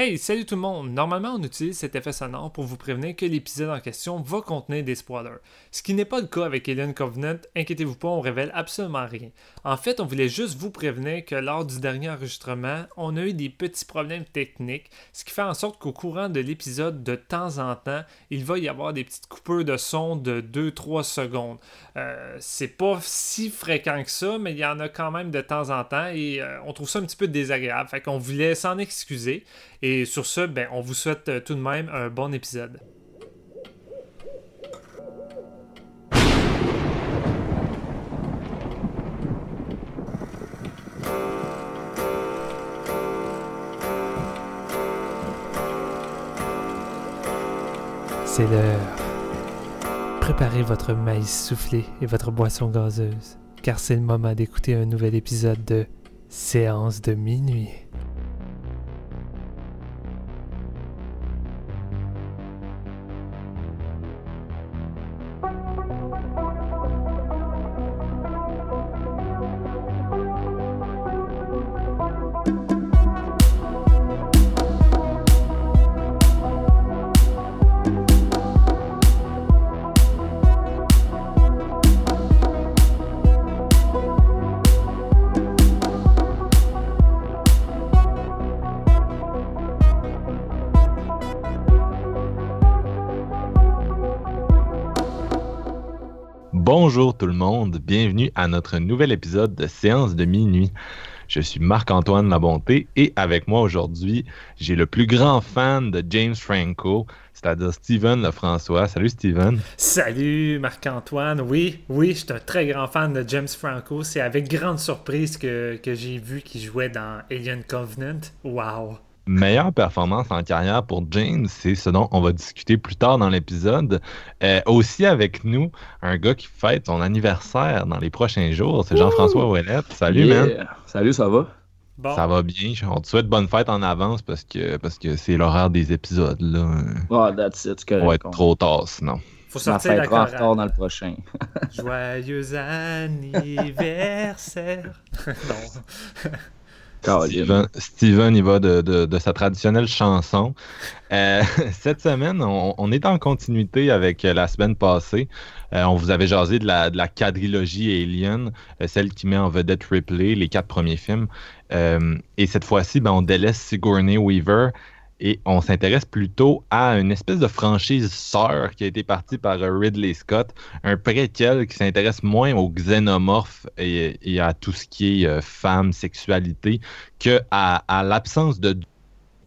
Hey, salut tout le monde! Normalement, on utilise cet effet sonore pour vous prévenir que l'épisode en question va contenir des spoilers. Ce qui n'est pas le cas avec Alien Covenant, inquiétez-vous pas, on révèle absolument rien. En fait, on voulait juste vous prévenir que lors du dernier enregistrement, on a eu des petits problèmes techniques, ce qui fait en sorte qu'au courant de l'épisode, de temps en temps, il va y avoir des petites coupures de son de 2-3 secondes. Euh, c'est pas si fréquent que ça, mais il y en a quand même de temps en temps et euh, on trouve ça un petit peu désagréable. Fait qu'on voulait s'en excuser. Et sur ce, ben, on vous souhaite euh, tout de même un bon épisode. C'est l'heure. Préparez votre maïs soufflé et votre boisson gazeuse, car c'est le moment d'écouter un nouvel épisode de Séance de minuit. Bienvenue à notre nouvel épisode de Séance de minuit. Je suis Marc-Antoine Labonté et avec moi aujourd'hui, j'ai le plus grand fan de James Franco, c'est-à-dire Steven Lefrançois. Salut Steven. Salut Marc-Antoine. Oui, oui, je suis un très grand fan de James Franco. C'est avec grande surprise que, que j'ai vu qu'il jouait dans Alien Covenant. Wow meilleure performance en carrière pour James, c'est ce dont on va discuter plus tard dans l'épisode. Euh, aussi avec nous, un gars qui fête son anniversaire dans les prochains jours, c'est Jean-François Ouellette. Salut, man. Salut, ça va? Ça va bien. On te souhaite bonne fête en avance parce que parce que c'est l'horaire des épisodes. Là. Oh, that's it. On va être trop tard sinon. Faut sortir la en retard dans le prochain. Joyeux anniversaire. non. Steven, il va de, sa traditionnelle chanson. Euh, cette semaine, on, est en continuité avec euh, la semaine passée. Euh, on vous avait jasé de la, de la quadrilogie Alien, celle qui met en vedette Ripley, les quatre premiers films. et cette fois-ci, ben, on délaisse Sigourney Weaver et on s'intéresse plutôt à une espèce de franchise sœur qui a été partie par euh, Ridley Scott, un préquel qui s'intéresse moins aux xénomorphes et, à tout ce qui est euh, femme, sexualité, que à, l'absence de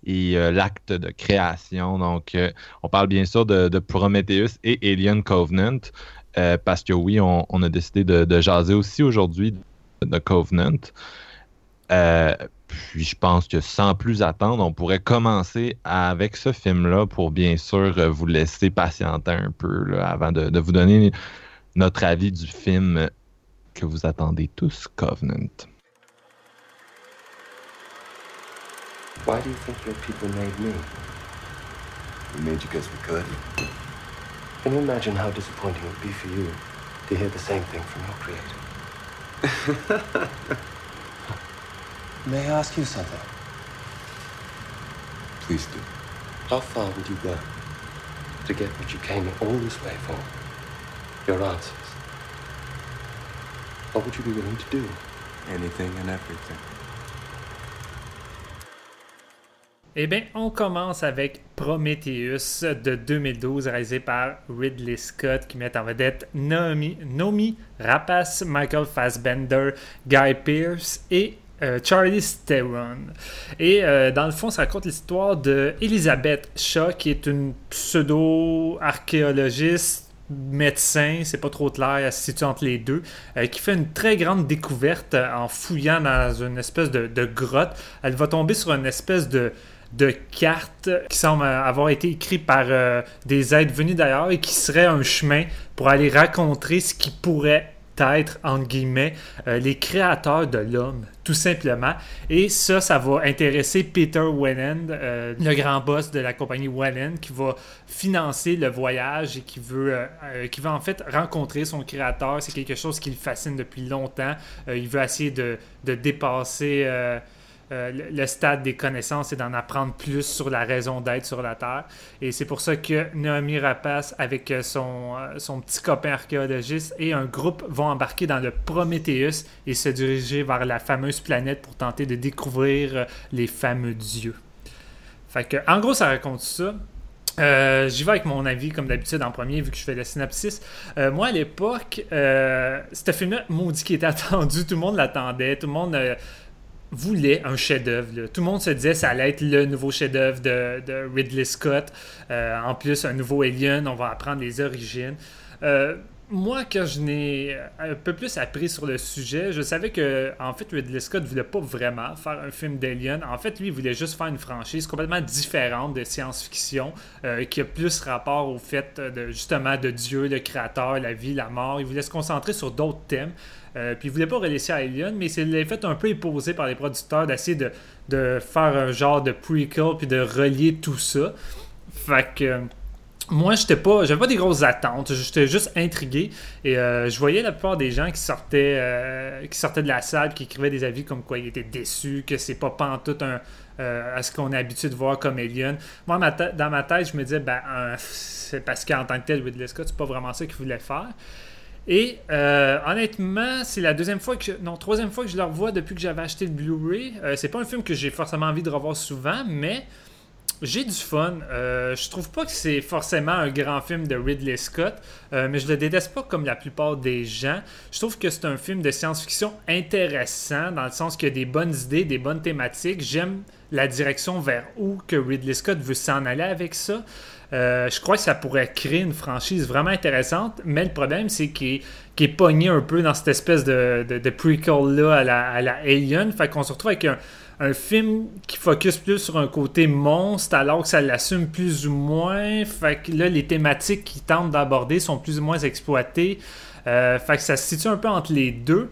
et euh, l'acte de création. Donc, on parle bien sûr de, Prometheus et Alien Covenant, parce que oui, on, a décidé de, de jaser aussi aujourd'hui de Covenant. Puis je pense que sans plus attendre, on pourrait commencer avec ce film-là pour bien sûr euh, vous laisser patienter un peu avant de, vous donner notre avis du film que vous attendez tous, Covenant. Why do you think your people made me? We made you because we could. Can you imagine how disappointing it would be for you to hear the same thing from your creator? May I ask you something? Please do. How far would you go to get what you came all this way for? Your answers. What would you be willing to do? Anything and everything. Eh bien, on commence avec Prometheus de 2012, réalisé par Ridley Scott, qui met en vedette Naomi, Nomi Rapace, Michael Fassbender, Guy Pearce et euh, Charlie Theron. Et euh, dans le fond, ça raconte l'histoire de Elizabeth Shaw, qui est une pseudo-archéologiste médecin, c'est pas trop clair, elle se situe entre les deux, euh, qui fait une très grande découverte en fouillant dans une espèce de, grotte. Elle va tomber sur une espèce de, de carte qui semble avoir été écrite par des êtres venus d'ailleurs et qui serait un chemin pour aller raconter ce qui pourrait être, entre guillemets, les créateurs de l'homme tout simplement. Et ça, ça va intéresser Peter Wellen, euh, le grand boss de la compagnie Wellen, qui va financer le voyage et qui veut, euh, euh, qui va en fait rencontrer son créateur. C'est quelque chose qui le fascine depuis longtemps. il veut essayer de, de dépasser le, stade des connaissances et d'en apprendre plus sur la raison d'être sur la Terre. Et c'est pour ça que Naomi Rapace, avec son, son petit copain archéologiste et un groupe, vont embarquer dans le Prometheus et se diriger vers la fameuse planète pour tenter de découvrir les fameux dieux. En gros, ça raconte ça. Euh, j'y vais avec mon avis, comme d'habitude, en premier, vu que je fais le synopsis. Euh, moi, à l'époque, euh, ce film-là, qui était attendu, tout le monde l'attendait, tout le monde euh, voulait un chef-d'œuvre. Tout le monde se disait que ça allait être le nouveau chef-d'œuvre de, de, Ridley Scott. en plus, un nouveau Alien, on va apprendre les origines moi, quand je n'ai un peu plus appris sur le sujet, je savais que, en fait, Ridley Scott voulait pas vraiment faire un film d'Alien. En fait, lui, il voulait juste faire une franchise complètement différente de science-fiction, euh, qui a plus rapport au fait de, justement, de Dieu, le créateur, la vie, la mort. Il voulait se concentrer sur d'autres thèmes. Euh, puis il voulait pas relaisser à Alien, mais c'est fait un peu imposé par les producteurs d'essayer de, de, faire un genre de prequel puis de relier tout ça. Fait que moi, j'étais pas, j'avais pas des grosses attentes. J'étais juste intrigué et euh, je voyais la plupart des gens qui sortaient, euh, qui sortaient de la salle, qui écrivaient des avis comme quoi ils étaient déçus, que c'est pas pantoute un, euh, à ce qu'on est habitué de voir comme Alien. Moi, dans ma tête, je me disais, ben, c'est parce qu'en tant que tel, Ridley Scott, c'est pas vraiment ça qu'il voulait faire. Et honnêtement, c'est la deuxième fois que non troisième fois que je le revois depuis que j'avais acheté le Blu-ray. c'est pas un film que j'ai forcément envie de revoir souvent, mais j'ai du fun. Euh, je trouve pas que c'est forcément un grand film de Ridley Scott, euh, mais je le déteste pas comme la plupart des gens. Je trouve que c'est un film de science-fiction intéressant, dans le sens qu'il y a des bonnes idées, des bonnes thématiques. J'aime la direction vers où que Ridley Scott veut s'en aller avec ça. Euh, je crois que ça pourrait créer une franchise vraiment intéressante, mais le problème, c'est qu'il est, pogné un peu dans cette espèce de, de, prequel-là à la, à la Alien. Fait qu'on se retrouve avec un, un film qui focus plus sur un côté monstre alors que ça l'assume plus ou moins. Fait que là, les thématiques qu'il tente d'aborder sont plus ou moins exploitées. Euh, fait que ça se situe un peu entre les deux.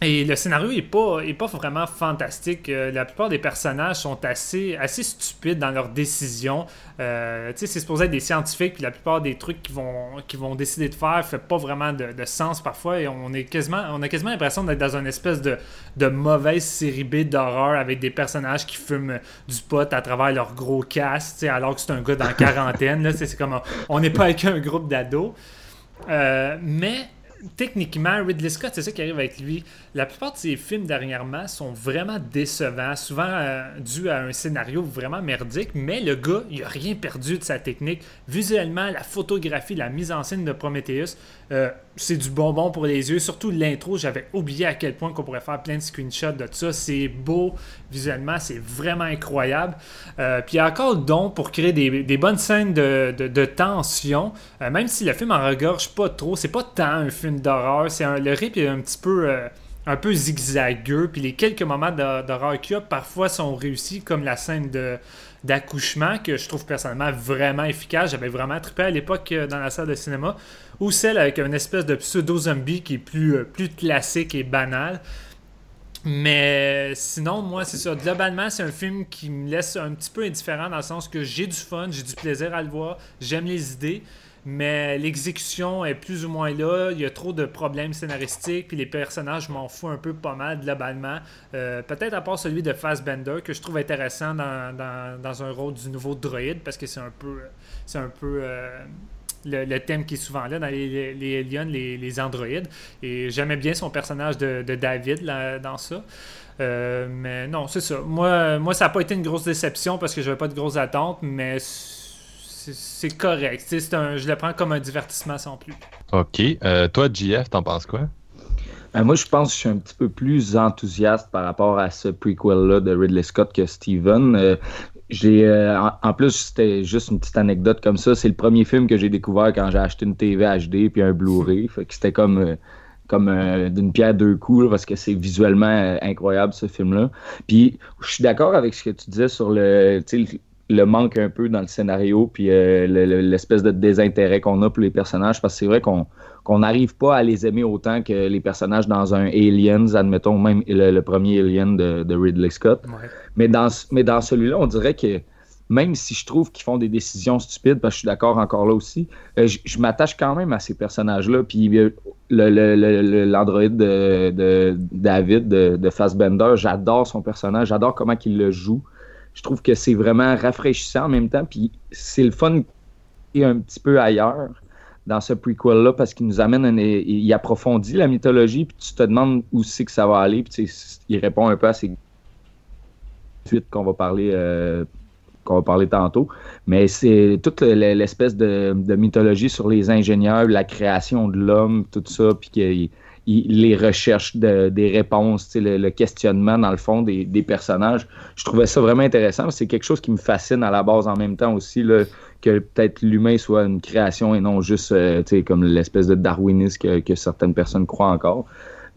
Et le scénario est pas, est pas vraiment fantastique. Euh, la plupart des personnages sont assez, assez stupides dans leurs décisions. Euh, c'est supposé être des scientifiques, puis la plupart des trucs qu'ils vont, vont décider de faire fait pas vraiment de, sens parfois. Et on, est quasiment, on a quasiment l'impression d'être dans une espèce de, de mauvaise série B d'horreur avec des personnages qui fument du pot à travers leur gros casque, alors que c'est un gars dans la quarantaine. c'est comme on n'est pas avec un groupe d'ados. Euh, mais techniquement, Ridley Scott, c'est ça qui arrive avec lui. La plupart de ses films dernièrement sont vraiment décevants, souvent euh, dû à un scénario vraiment merdique, mais le gars, il n'a rien perdu de sa technique. Visuellement, la photographie, la mise en scène de Prometheus, euh, c'est du bonbon pour les yeux. Surtout l'intro, j'avais oublié à quel point qu'on pourrait faire plein de screenshots de ça. C'est beau visuellement, c'est vraiment incroyable. Euh, puis il y a encore le don pour créer des, bonnes scènes de, tension, même si le film en regorge pas trop. C'est pas tant un film d'horreur, le rythme est un petit peu un peu zigzagueux. Puis les quelques moments d'horreur qu'il parfois sont réussis, comme la scène de d'accouchement que je trouve personnellement vraiment efficace. J'avais vraiment trippé à l'époque euh, dans la salle de cinéma. Ou celle avec une espèce de pseudo-zombie qui est plus, euh, plus classique et banal. Mais sinon, moi, c'est ça. Globalement, c'est un film qui me laisse un petit peu indifférent dans le sens que j'ai du fun, j'ai du plaisir à le voir, j'aime les idées mais l'exécution est plus ou moins là. Il y a trop de problèmes scénaristiques, puis les personnages m'en fous un peu pas mal globalement. Euh, peut-être à part celui de Fassbender, que je trouve intéressant dans, dans, un rôle du nouveau droïde, parce que c'est un peu, c'est un peu euh, le, thème qui est souvent là dans les, les aliens, les, androïdes. Et j'aimais bien son personnage de, David là, dans ça. Euh, mais non, c'est ça. Moi, moi ça n'a pas été une grosse déception parce que j'avais pas de grosses attentes, mais c'est correct. je le prends comme un divertissement sans plus. OK. Euh, toi, JF, t'en penses quoi? Ben, moi, je pense que je suis un petit peu plus enthousiaste par rapport à ce prequel-là de Ridley Scott que Steven. Euh, j'ai, euh, en, plus, c'était juste une petite anecdote comme ça. C'est le premier film que j'ai découvert quand j'ai acheté une TV HD puis un Blu-ray. Fait que c'était comme comme d'une pierre deux coups parce que c'est visuellement incroyable ce film-là. Puis je suis d'accord avec ce que tu disais sur le, le manque un peu dans le scénario, puis euh, l'espèce de désintérêt qu'on a pour les personnages, parce que c'est vrai qu'on qu'on n'arrive pas à les aimer autant que les personnages dans un Aliens, admettons même le, premier Alien de, Ridley Scott. Mais dans, mais dans celui-là, on dirait que même si je trouve qu'ils font des décisions stupides, parce que je suis d'accord encore là aussi, euh, je, m'attache quand même à ces personnages-là. Puis l'androïde de, David, de, de Fassbender, j'adore son personnage, j'adore comment il le joue. Je trouve que c'est vraiment rafraîchissant en même temps, puis c'est le fun et un petit peu ailleurs dans ce prequel-là parce qu'il nous amène, il approfondit la mythologie, puis tu te demandes où c'est que ça va aller, puis il répond un peu à ces suites qu'on va parler euh, qu'on va parler tantôt. Mais c'est toute l'espèce de, mythologie sur les ingénieurs, la création de l'homme, tout ça, puis les recherches des réponses, le, questionnement dans le fond des, personnages. Je trouvais ça vraiment intéressant. C'est quelque chose qui me fascine à la base en même temps aussi. Là, que peut-être l'humain soit une création et non juste euh, comme l'espèce de darwinisme que, certaines personnes croient encore.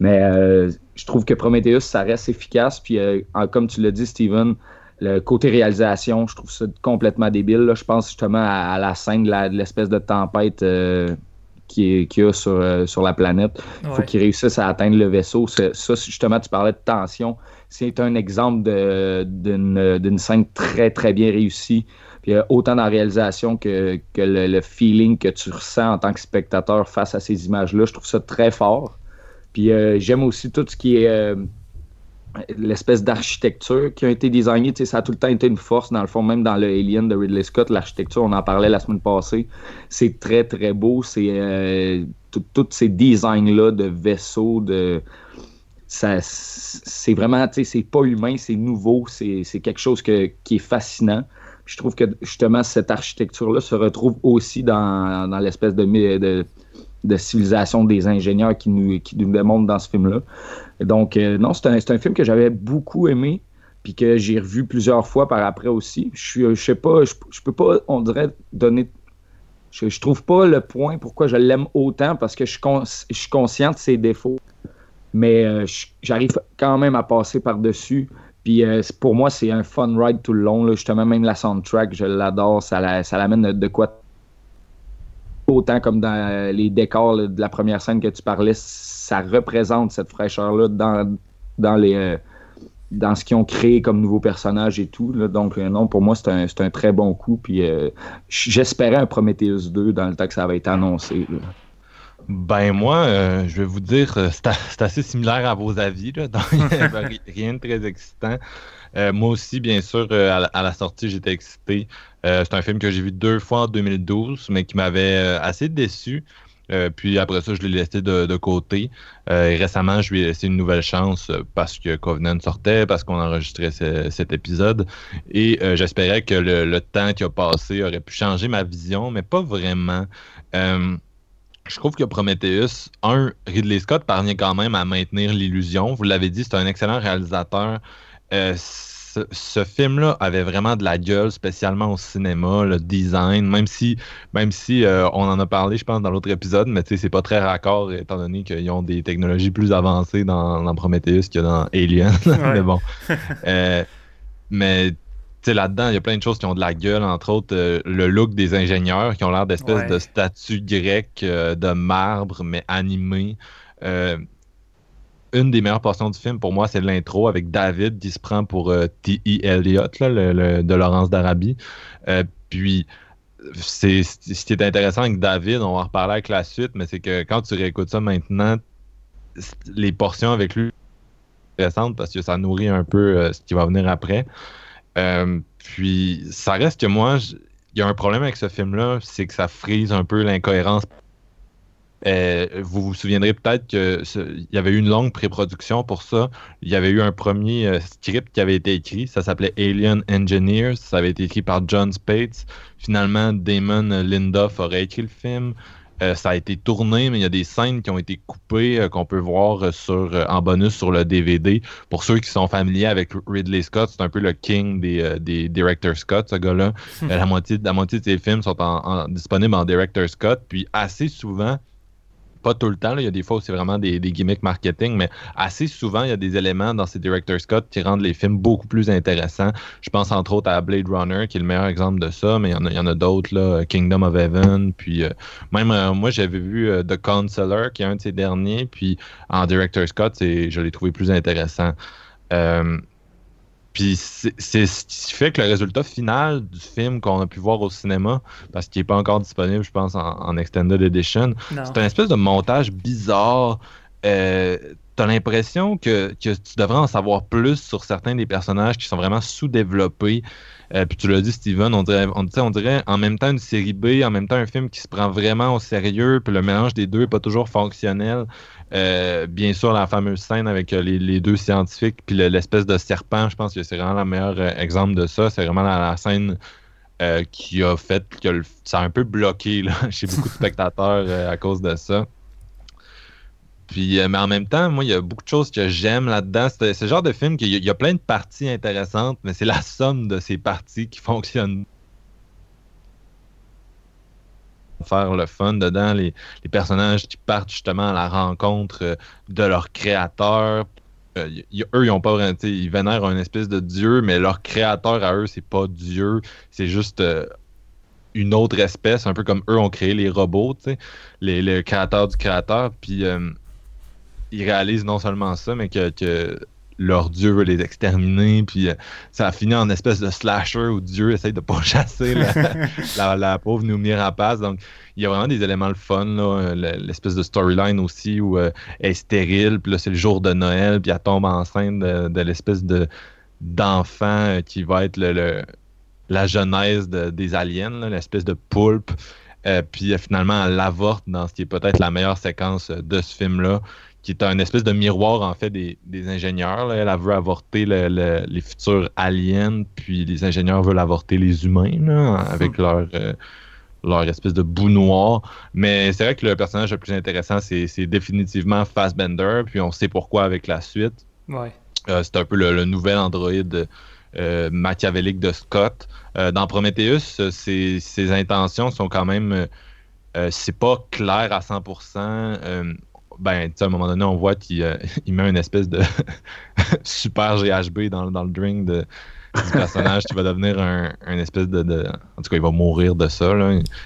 Mais euh, je trouve que Prometheus, ça reste efficace. Puis, euh, comme tu l'as dit, Steven, le côté réalisation, je trouve ça complètement débile. Je pense justement à, la scène de l'espèce de tempête qu'il y a sur, sur la planète. Il faut qu'ils réussissent à atteindre le vaisseau. Ça, justement, tu parlais de tension. C'est un exemple d'une scène très, très bien réussie. Puis euh, autant dans la réalisation que, le, feeling que tu ressens en tant que spectateur face à ces images-là, je trouve ça très fort. Puis euh, j'aime aussi tout ce qui est euh, l'espèce d'architecture qui a été designée. Ça a tout le temps été une force, dans le fond, même dans le Alien de Ridley Scott, l'architecture, on en parlait la semaine passée. C'est très, très beau. C'est tous ces designs-là de vaisseaux, de c'est vraiment, c'est pas humain, c'est nouveau, c'est quelque chose qui est fascinant je trouve que justement cette architecture-là se retrouve aussi dans, l'espèce de, de, civilisation des ingénieurs qui nous, qui nous démontrent dans ce film-là. Donc, euh, non, c'est un, film que j'avais beaucoup aimé, puis que j'ai revu plusieurs fois par après aussi. Je, je sais pas, je, peux pas, on dirait, donner. Je, je trouve pas le point pourquoi je l'aime autant, parce que je, je suis conscient de ses défauts mais euh, j'arrive quand même à passer par-dessus. Puis euh, pour moi, c'est un fun ride tout le long. Là. Justement, même la soundtrack, je l'adore. Ça, l'amène de quoi autant comme dans les décors de la première scène que tu parlais, ça représente cette fraîcheur-là dans, dans, les, euh, dans ce qu'ils ont créé comme nouveaux personnages et tout. Donc, euh, non, pour moi, c'est un, un, très bon coup. Puis j'espérais un Prometheus 2 dans le temps que ça avait été annoncé. Ben moi, euh, je vais vous dire, euh, c'est assez similaire à vos avis, rien de très excitant. Euh, moi aussi, bien sûr, à, la sortie, j'étais excité. c'est un film que j'ai vu deux fois en 2012, mais qui m'avait assez déçu. puis après ça, je l'ai laissé de, côté. récemment, je lui ai laissé une nouvelle chance parce que Covenant sortait, parce qu'on enregistrait cet épisode. Et j'espérais que le, le, temps qui a passé aurait pu changer ma vision, mais pas vraiment je trouve que Prometheus, un, Ridley Scott parvient quand même à maintenir l'illusion. Vous l'avez dit, c'est un excellent réalisateur. Euh, ce, film-là avait vraiment de la gueule, spécialement au cinéma, le design, même si, même si euh, on en a parlé, je pense, dans l'autre épisode, mais c'est pas très raccord étant donné qu'ils ont des technologies plus avancées dans, Prometheus que dans Alien. mais bon. Euh, mais là-dedans, il y a plein de choses qui ont de la gueule, entre autres euh, le look des ingénieurs qui ont l'air d'espèces de statues grecques euh, de marbre, mais animées. Euh, une des meilleures portions du film, pour moi, c'est l'intro avec David qui se prend pour T.E. Eliot, de Laurence d'Arabie. puis, c'est ce qui est intéressant avec David, on va en reparler avec la suite, mais c'est que quand tu réécoutes ça maintenant, les portions avec lui sont intéressantes parce que ça nourrit un peu ce qui va venir après. Euh, puis ça reste que moi, il y a un problème avec ce film-là, c'est que ça frise un peu l'incohérence. Euh, vous vous souviendrez peut-être qu'il y avait eu une longue pré-production pour ça. Il y avait eu un premier euh, script qui avait été écrit. Ça s'appelait Alien Engineers. Ça avait été écrit par John Spates. Finalement, Damon Lindoff aurait écrit le film. Euh, ça a été tourné, mais il y a des scènes qui ont été coupées euh, qu'on peut voir euh, sur, en bonus sur le DVD. Pour ceux qui sont familiers avec Ridley Scott, c'est un peu le king des, des Director Scott, ce gars-là. la, moitié, la moitié de ses films sont disponibles en Director Scott. Puis assez souvent, pas tout le temps, il y a des fois où c'est vraiment des, gimmicks marketing, mais assez souvent, il y a des éléments dans ces Director Scott qui rendent les films beaucoup plus intéressants. Je pense entre autres à Blade Runner, qui est le meilleur exemple de ça, mais il y en a, d'autres, là, Kingdom of Heaven, puis euh, même euh, moi, j'avais vu euh, The Counselor, qui est un de ces derniers, puis en Director Scott, je l'ai trouvé plus intéressant. Puis c'est ce qui fait que le résultat final du film qu'on a pu voir au cinéma, parce qu'il n'est pas encore disponible, je pense, en, Extended Edition, c'est un espèce de montage bizarre. Euh, T'as l'impression que, que, tu devrais en savoir plus sur certains des personnages qui sont vraiment sous-développés. Euh, puis tu l'as dit, Steven, on dirait, on, on, dirait en même temps une série B, en même temps un film qui se prend vraiment au sérieux, puis le mélange des deux n'est pas toujours fonctionnel. Euh, bien sûr, la fameuse scène avec euh, les, deux scientifiques, puis l'espèce de serpent, je pense que c'est vraiment le meilleur euh, exemple de ça. C'est vraiment la, scène qui a fait que ça a un peu bloqué là, chez beaucoup de spectateurs à cause de ça. Puis, mais en même temps, moi, il y a beaucoup de choses que j'aime là-dedans. C'est ce genre de film qu'il y, a plein de parties intéressantes, mais c'est la somme de ces parties qui fonctionnent faire le fun dedans, les, personnages qui partent justement à la rencontre euh, de leur créateur. Euh, eux, ils ont pas vraiment, ils vénèrent un espèce de dieu, mais leur créateur à eux, c'est pas Dieu, c'est juste euh, une autre espèce, un peu comme eux ont créé les robots, les, le créateur du créateur, puis ils réalisent non seulement ça, mais que leur dieu veut les exterminer, puis euh, ça a fini en espèce de slasher où Dieu essaye de pas chasser la, pauvre Noumi Rapace. Donc, il y a vraiment des éléments le fun, euh, l'espèce de storyline aussi où euh, elle est stérile, puis là, c'est le jour de Noël, puis elle tombe enceinte de, l'espèce de d'enfant qui va être le, la genèse des aliens, l'espèce de poulpe. puis finalement, elle l'avorte dans ce qui est peut-être la meilleure séquence de ce film-là qui est un espèce de miroir en fait des, ingénieurs. Elle, veut avorter les futurs aliens, puis les ingénieurs veulent avorter les humains avec hmm. leur, euh, leur espèce de bout noir. Mais c'est vrai que le personnage le plus intéressant, c'est définitivement Fassbender, puis on sait pourquoi avec la suite. Euh, c'est un peu le, nouvel androïde euh, machiavélique de Scott. dans Prometheus, ses, ses, intentions sont quand même... c'est pas clair à 100% ben, à un moment donné, on voit qu'il euh, met une espèce de super GHB dans, dans le drink de, du personnage qui va devenir un, espèce de, En tout cas, il va mourir de ça.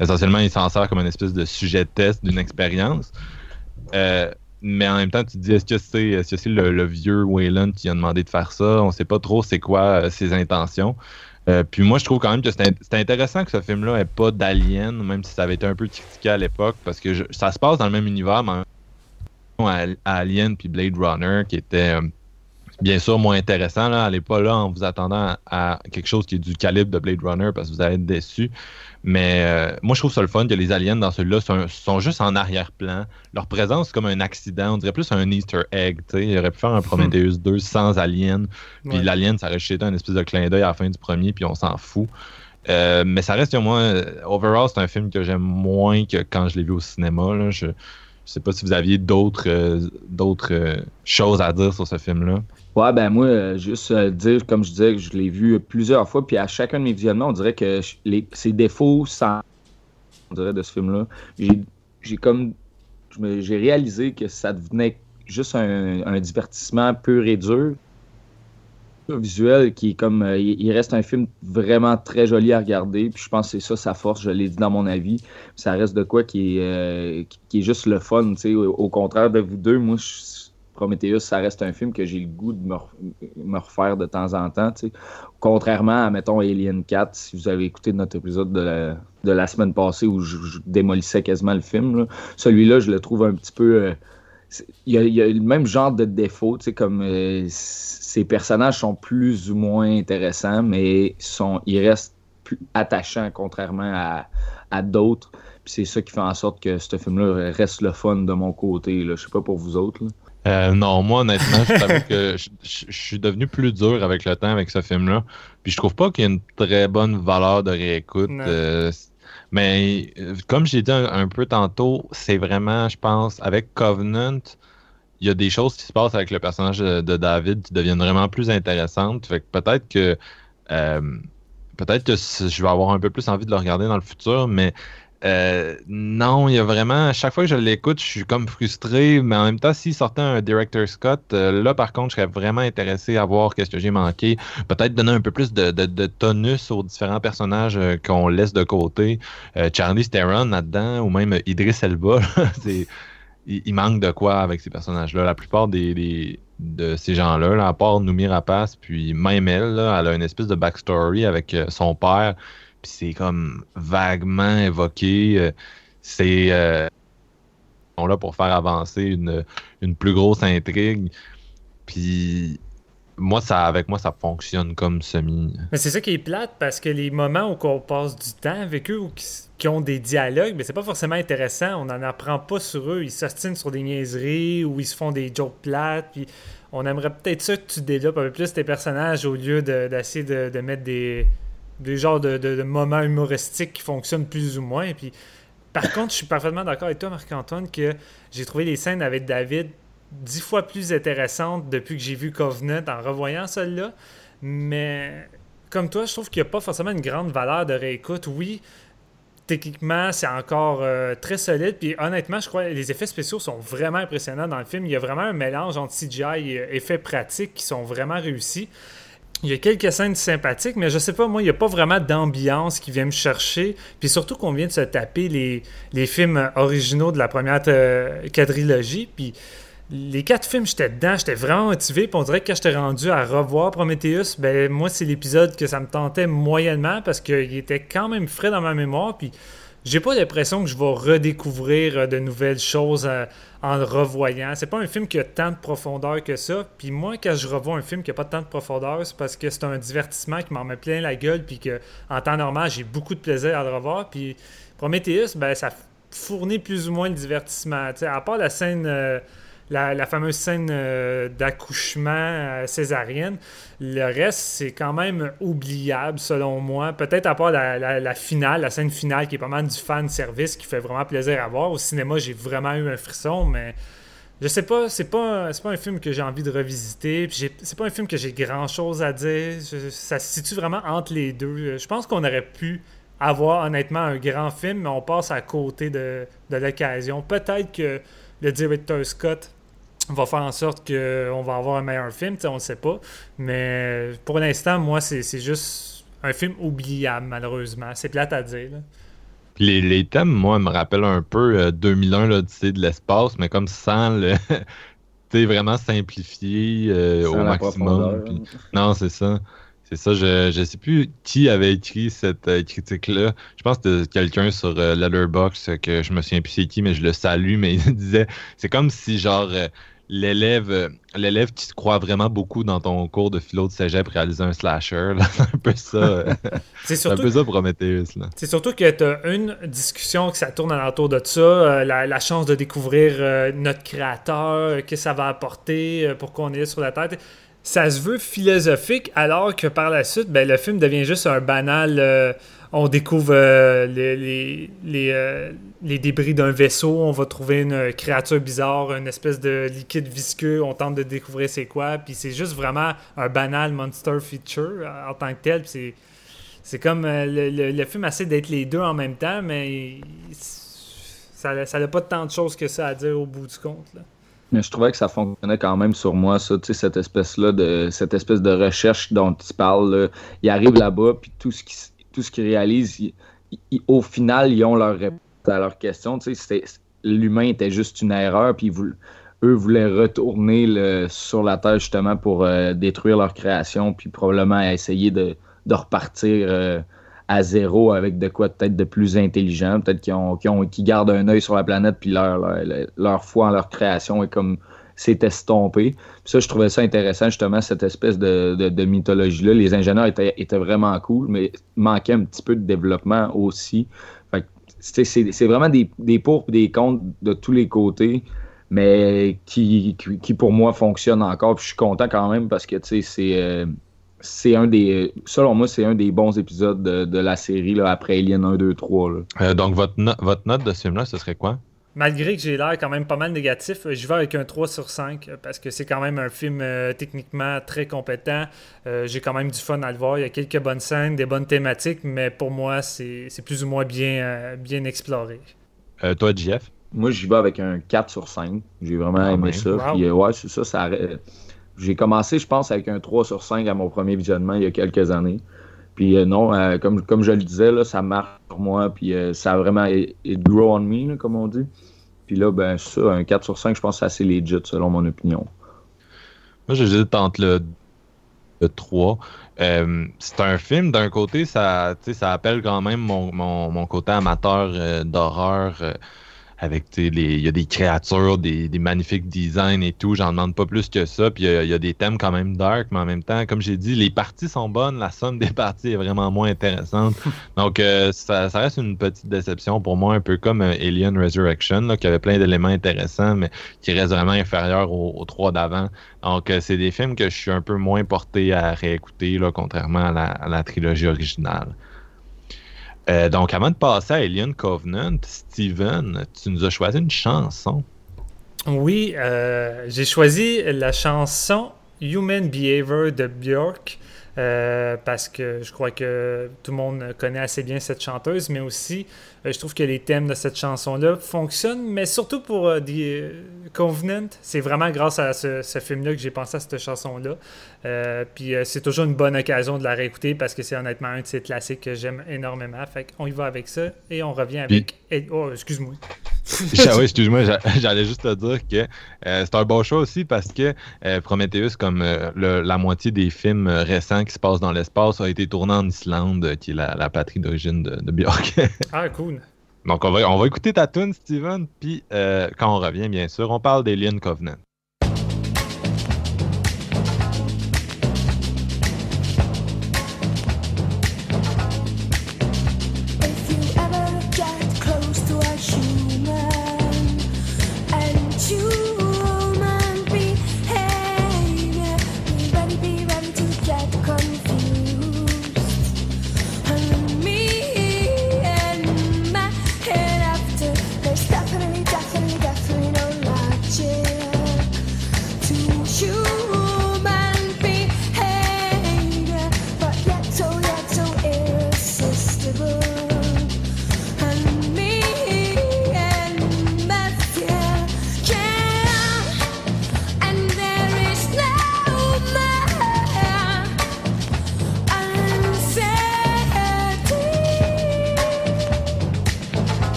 Essentiellement, il s'en sert comme une espèce de sujet test d'une expérience. Euh, mais en même temps, tu te dis, est-ce que c'est est -ce le, vieux Wayland qui a demandé de faire ça? On sait pas trop c'est quoi euh, ses intentions. puis moi, je trouve quand même que c'est intéressant que ce film-là n'ait pas d'alien, même si ça avait été un peu critiqué à l'époque, parce que ça se passe dans le même univers, mais à, Alien puis Blade Runner qui était euh, bien sûr moins intéressant. Là. Allez pas là en vous attendant à, quelque chose qui est du calibre de Blade Runner parce que vous allez être déçu. Mais euh, moi, je trouve ça le fun que les aliens dans celui-là sont, juste en arrière-plan. Leur présence, c'est comme un accident. On dirait plus un Easter egg. Il aurait pu faire un Prometheus 2 sans aliens. Puis l'alien, ça aurait été un espèce de clin d'œil à la fin du premier, puis on s'en fout. Euh, mais ça reste, moi, overall, c'est un film que j'aime moins que quand je l'ai vu au cinéma. Là. Je, je sais pas si vous aviez d'autres euh, d'autres euh, choses à dire sur ce film-là. Ouais, ben moi, euh, juste dire, comme je disais, que je l'ai vu plusieurs fois, puis à chacun de mes visionnements, on dirait que les, ses défauts, sans, on dirait, de ce film-là, j'ai comme, j'ai réalisé que ça devenait juste un, un divertissement pur et dur, visuel qui est comme euh, il reste un film vraiment très joli à regarder puis je pense que c'est ça sa force je l'ai dit dans mon avis. Ça reste de quoi qui est, euh, qui, est juste le fun au, au, contraire de vous deux moi Prometheus ça reste un film que j'ai le goût de me, refaire de temps en temps contrairement à mettons Alien 4 si vous avez écouté notre épisode de la, de la semaine passée où je, démolissais quasiment le film celui-là je le trouve un petit peu euh, il y, a, le même genre de défaut, tu sais, comme ces personnages sont plus ou moins intéressants, mais sont, ils restent plus attachants contrairement à, d'autres. c'est ça qui fait en sorte que ce film-là reste le fun de mon côté. Là. Je sais pas pour vous autres. Euh, non, moi honnêtement, je que je, suis devenu plus dur avec le temps avec ce film-là. Puis je trouve pas qu'il y ait une très bonne valeur de réécoute. Euh, mais euh, comme j'ai dit un, peu tantôt, c'est vraiment, je pense, avec Covenant, il y a des choses qui se passent avec le personnage de, David qui deviennent vraiment plus intéressantes. Fait que peut-être que euh, peut-être que je vais avoir un peu plus envie de le regarder dans le futur, mais euh, non, il y a vraiment. À chaque fois que je l'écoute, je suis comme frustré, mais en même temps, s'il sortait un Director Scott, euh, là par contre, je serais vraiment intéressé à voir qu'est-ce que j'ai manqué. Peut-être donner un peu plus de, tonus aux différents personnages qu'on laisse de côté. Charlie Theron là-dedans, ou même Idris Elba, il, manque de quoi avec ces personnages-là. La plupart des, de ces gens-là, là, à part Noumi Rapace, puis même elle, elle a une espèce de backstory avec euh, son père, puis c'est comme vaguement évoqué. euh, c'est euh, sont là pour faire avancer une, une plus grosse intrigue. Puis moi, ça, avec moi, ça fonctionne comme semi. Mais c'est ça qui est plate parce que les moments où on passe du temps avec eux ou qui, ont des dialogues, mais c'est pas forcément intéressant. On n'en apprend pas sur eux. Ils s'ostinent sur des niaiseries ou ils se font des jokes plates. Puis on aimerait peut-être ça que tu développes un peu plus tes personnages au lieu de- d'essayer de, de mettre des, des genres de, moments humoristiques qui fonctionnent plus ou moins. Puis par contre, je suis parfaitement d'accord avec toi, Marc-Antoine, que j'ai trouvé les scènes avec David dix fois plus intéressantes depuis que j'ai vu Covenant en revoyant celle-là. Mais comme toi, je trouve qu'il n'y a pas forcément une grande valeur de réécoute. Oui, techniquement, c'est encore euh, très solide. Puis honnêtement, je crois que les effets spéciaux sont vraiment impressionnants dans le film. Il y a vraiment un mélange entre CGI et effets pratiques qui sont vraiment réussis. Il y a quelques scènes sympathiques, mais je sais pas, moi, il n'y a pas vraiment d'ambiance qui vient me chercher. Puis surtout qu'on vient de se taper les, films originaux de la première euh, quadrilogie. Puis les quatre films, j'étais dedans, j'étais vraiment motivé. Puis on dirait que quand j'étais rendu à revoir Prometheus, ben moi, c'est l'épisode que ça me tentait moyennement parce qu'il était quand même frais dans ma mémoire. Puis j'ai pas l'impression que je vais redécouvrir euh, de nouvelles choses euh, en le revoyant. C'est pas un film qui a tant de profondeur que ça. Puis moi, quand je revois un film qui a pas tant de profondeur, c'est parce que c'est un divertissement qui m'en met plein la gueule. Puis que en temps normal, j'ai beaucoup de plaisir à le revoir. Puis Prometheus, ben ça fournit plus ou moins le divertissement. À part la scène. euh, la, fameuse scène euh, d'accouchement euh, césarienne. Le reste, c'est quand même oubliable selon moi. Peut-être à part la, finale, la scène finale qui est pas mal du fan service qui fait vraiment plaisir à voir. Au cinéma, j'ai vraiment eu un frisson, mais je sais pas, c'est pas, c'est pas un film que j'ai envie de revisiter. C'est pas un film que j'ai grand chose à dire. Ça se situe vraiment entre les deux. Je pense qu'on aurait pu avoir honnêtement un grand film, mais on passe à côté de l'occasion. Peut-être que le directeur Scott va faire en sorte qu'on va avoir un meilleur film, tu sais, on ne sait pas. Mais pour l'instant, moi, c'est c'est juste un film oubliable, malheureusement. C'est plate à dire. là. Les, les thèmes, moi, me rappellent un peu euh, 2001, l'Odyssée de l'espace, mais comme sans le. tu vraiment simplifié euh, au maximum. puis- Non, c'est ça. C'est ça, je, je sais plus qui avait écrit cette euh, critique-là. Je pense que c'était quelqu'un sur euh, Letterboxd, que je me souviens plus c'est qui, mais je le salue, mais il disait c'est comme si genre euh, l'élève euh, l'élève qui se croit vraiment beaucoup dans ton cours de philo de cégep réalisait un slasher. C'est un peu ça. euh, C'est un surtout peu ça Prometheus. C'est surtout que tu as une discussion que ça tourne alentour de ça, euh, la, la chance de découvrir euh, notre créateur, euh, que ça va apporter, pourquoi on est sur la Terre. Ça se veut philosophique, alors que par la suite, ben, le film devient juste un banal. Euh, on découvre euh, euh, les débris d'un vaisseau, on va trouver une créature bizarre, une espèce de liquide visqueux, on tente de découvrir c'est quoi, puis c'est juste vraiment un banal monster feature euh, en tant que tel. c'est comme euh, le, le- le film essaie d'être les deux en même temps, mais ça n'a pas tant de choses que ça à dire au bout du compte. Mais je trouvais que ça fonctionnait quand même sur moi, ça, cette espèce-là de cette espèce de recherche dont tu parles. Il arrive là-bas, puis tout ce qui tout ce qu'ils réalisent, au final, ils ont leur réponse à sais, c'était- l'humain était juste une erreur, puis eux voulaient retourner sur la Terre justement pour euh, détruire leur création, puis probablement essayer de, repartir euh, à zéro avec de quoi peut-être de plus intelligent, peut-être qu'ils ont, qu'ils gardent un œil sur la planète, puis leur, leur, leur foi en leur création est comme s'est estompée. Puis ça, je trouvais ça intéressant, justement, cette espèce de, mythologie-là. Les ingénieurs étaient, étaient vraiment cool, mais manquait un petit peu de développement aussi. Fait c'est, vraiment des, des pour et des contre de tous les côtés, mais qui, pour moi fonctionnent encore. Je suis content quand même parce que tu sais, c'est. euh, c'est un des. Selon moi, c'est un des bons épisodes de, la série là, après Alien 1, 2, 3. là. Euh, donc, votre, votre note de ce film-là, ce serait quoi? Malgré que j'ai l'air quand même pas mal négatif, je vais avec un 3 sur 5 euh, parce que c'est quand même un film euh, techniquement très compétent. Euh, j'ai quand même du fun à le voir. Il y a quelques bonnes scènes, des bonnes thématiques, mais pour moi, c'est c'est plus ou moins bien, euh, bien exploré. Euh, toi, JF? Moi, j'y vais avec un 4 sur 5. J'ai vraiment Ah, aimé ben, ça. wow. Puis, ouais, c'est ça. ça euh, j'ai commencé, je pense, avec un 3 sur 5 à mon premier visionnement il y a quelques années. Puis euh, non, euh, comme, comme je le disais, là, ça marche pour moi. Puis euh, ça a vraiment it, it grow on me, là, comme on dit. Puis là, ben ça, un 4 sur 5, je pense que c'est assez legit selon mon opinion. Moi, j'hésite entre le, le 3. Euh, c'est un film, d'un côté, ça, appelle quand même mon, côté amateur euh, d'horreur. Euh, avec il y a des créatures, des, des magnifiques designs et tout. J'en demande pas plus que ça. Puis il y a- il y, a des thèmes quand même dark, mais en même temps, comme j'ai dit, les parties sont bonnes, la somme des parties est vraiment moins intéressante. Donc euh, ça, ça reste une petite déception pour moi, un peu comme euh, Alien Resurrection, là, qui avait plein d'éléments intéressants, mais qui reste vraiment inférieur aux, aux trois d'avant. Donc euh, c'est des films que je suis un peu moins porté à réécouter, là, contrairement à la, à la trilogie originale. Euh, donc, avant de passer à Alien Covenant, Steven, tu nous as choisi une chanson. Oui, euh, j'ai choisi la chanson Human Behavior de Björk euh, parce que je crois que tout le monde connaît assez bien cette chanteuse, mais aussi je trouve que les thèmes de cette chanson-là fonctionnent, mais surtout pour euh, The euh, Covenant, c'est vraiment grâce à ce, ce film-là que j'ai pensé à cette chanson-là. Euh, puis euh, c'est toujours une bonne occasion de la réécouter parce que c'est honnêtement un de ces classiques que j'aime énormément. Fait qu'on y va avec ça et on revient avec. Oh, excuse-moi. Ah oui, excuse-moi, j'a- j'allais juste te dire que euh, c'est un bon choix aussi parce que euh, Prometheus, comme euh, le- la moitié des films euh, récents qui se passent dans l'espace, a été tourné en Islande, euh, qui est la, la patrie d'origine de, de Björk. Ah, cool. Donc, on va, on va écouter ta tune, Steven, puis euh, quand on revient, bien sûr, on parle d'Alien Covenant.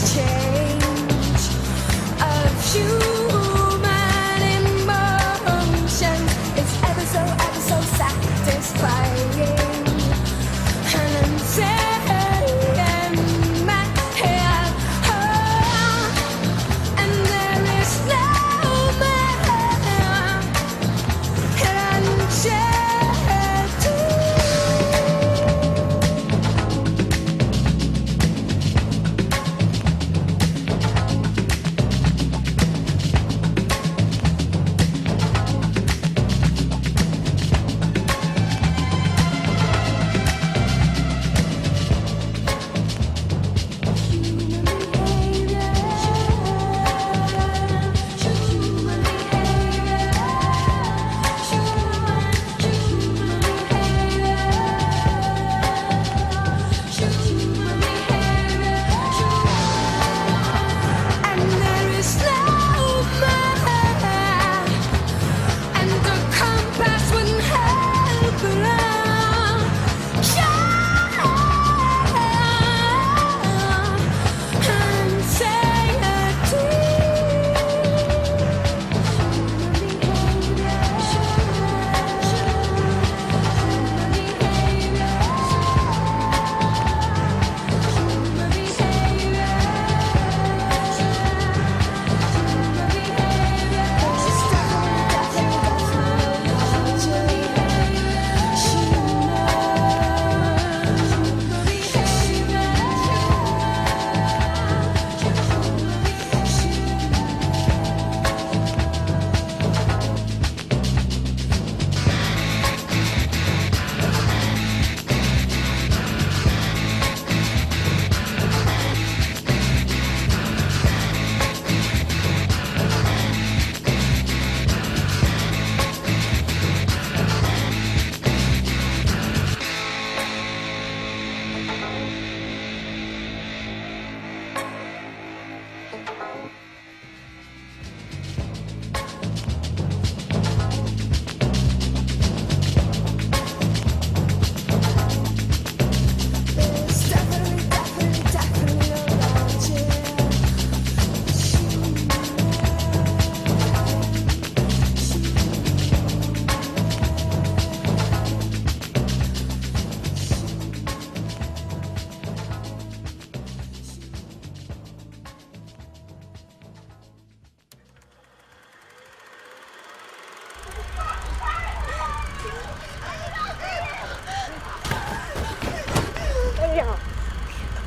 Involved in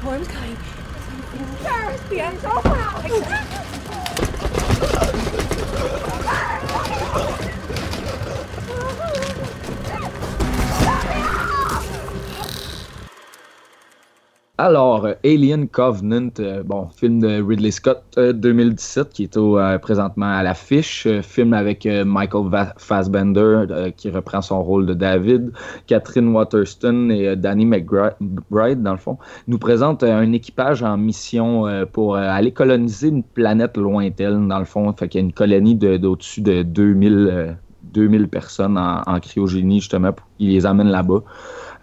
Storm's coming. Ferris, I'm so proud. Alors, euh, Alien Covenant, euh, bon, film de Ridley Scott euh, 2017 qui est au, euh, présentement à l'affiche. Euh, film avec euh, Michael Fassbender euh, qui reprend son rôle de David, Catherine Waterston et euh, Danny McBride, dans le fond, nous présente euh, un équipage en mission euh, pour euh, aller coloniser une planète lointaine, dans le fond. Fait qu'il y a une colonie de- d'au-dessus de, 2000, euh, 2000 personnes en, en cryogénie, justement, pour qu'ils les amènent là-bas.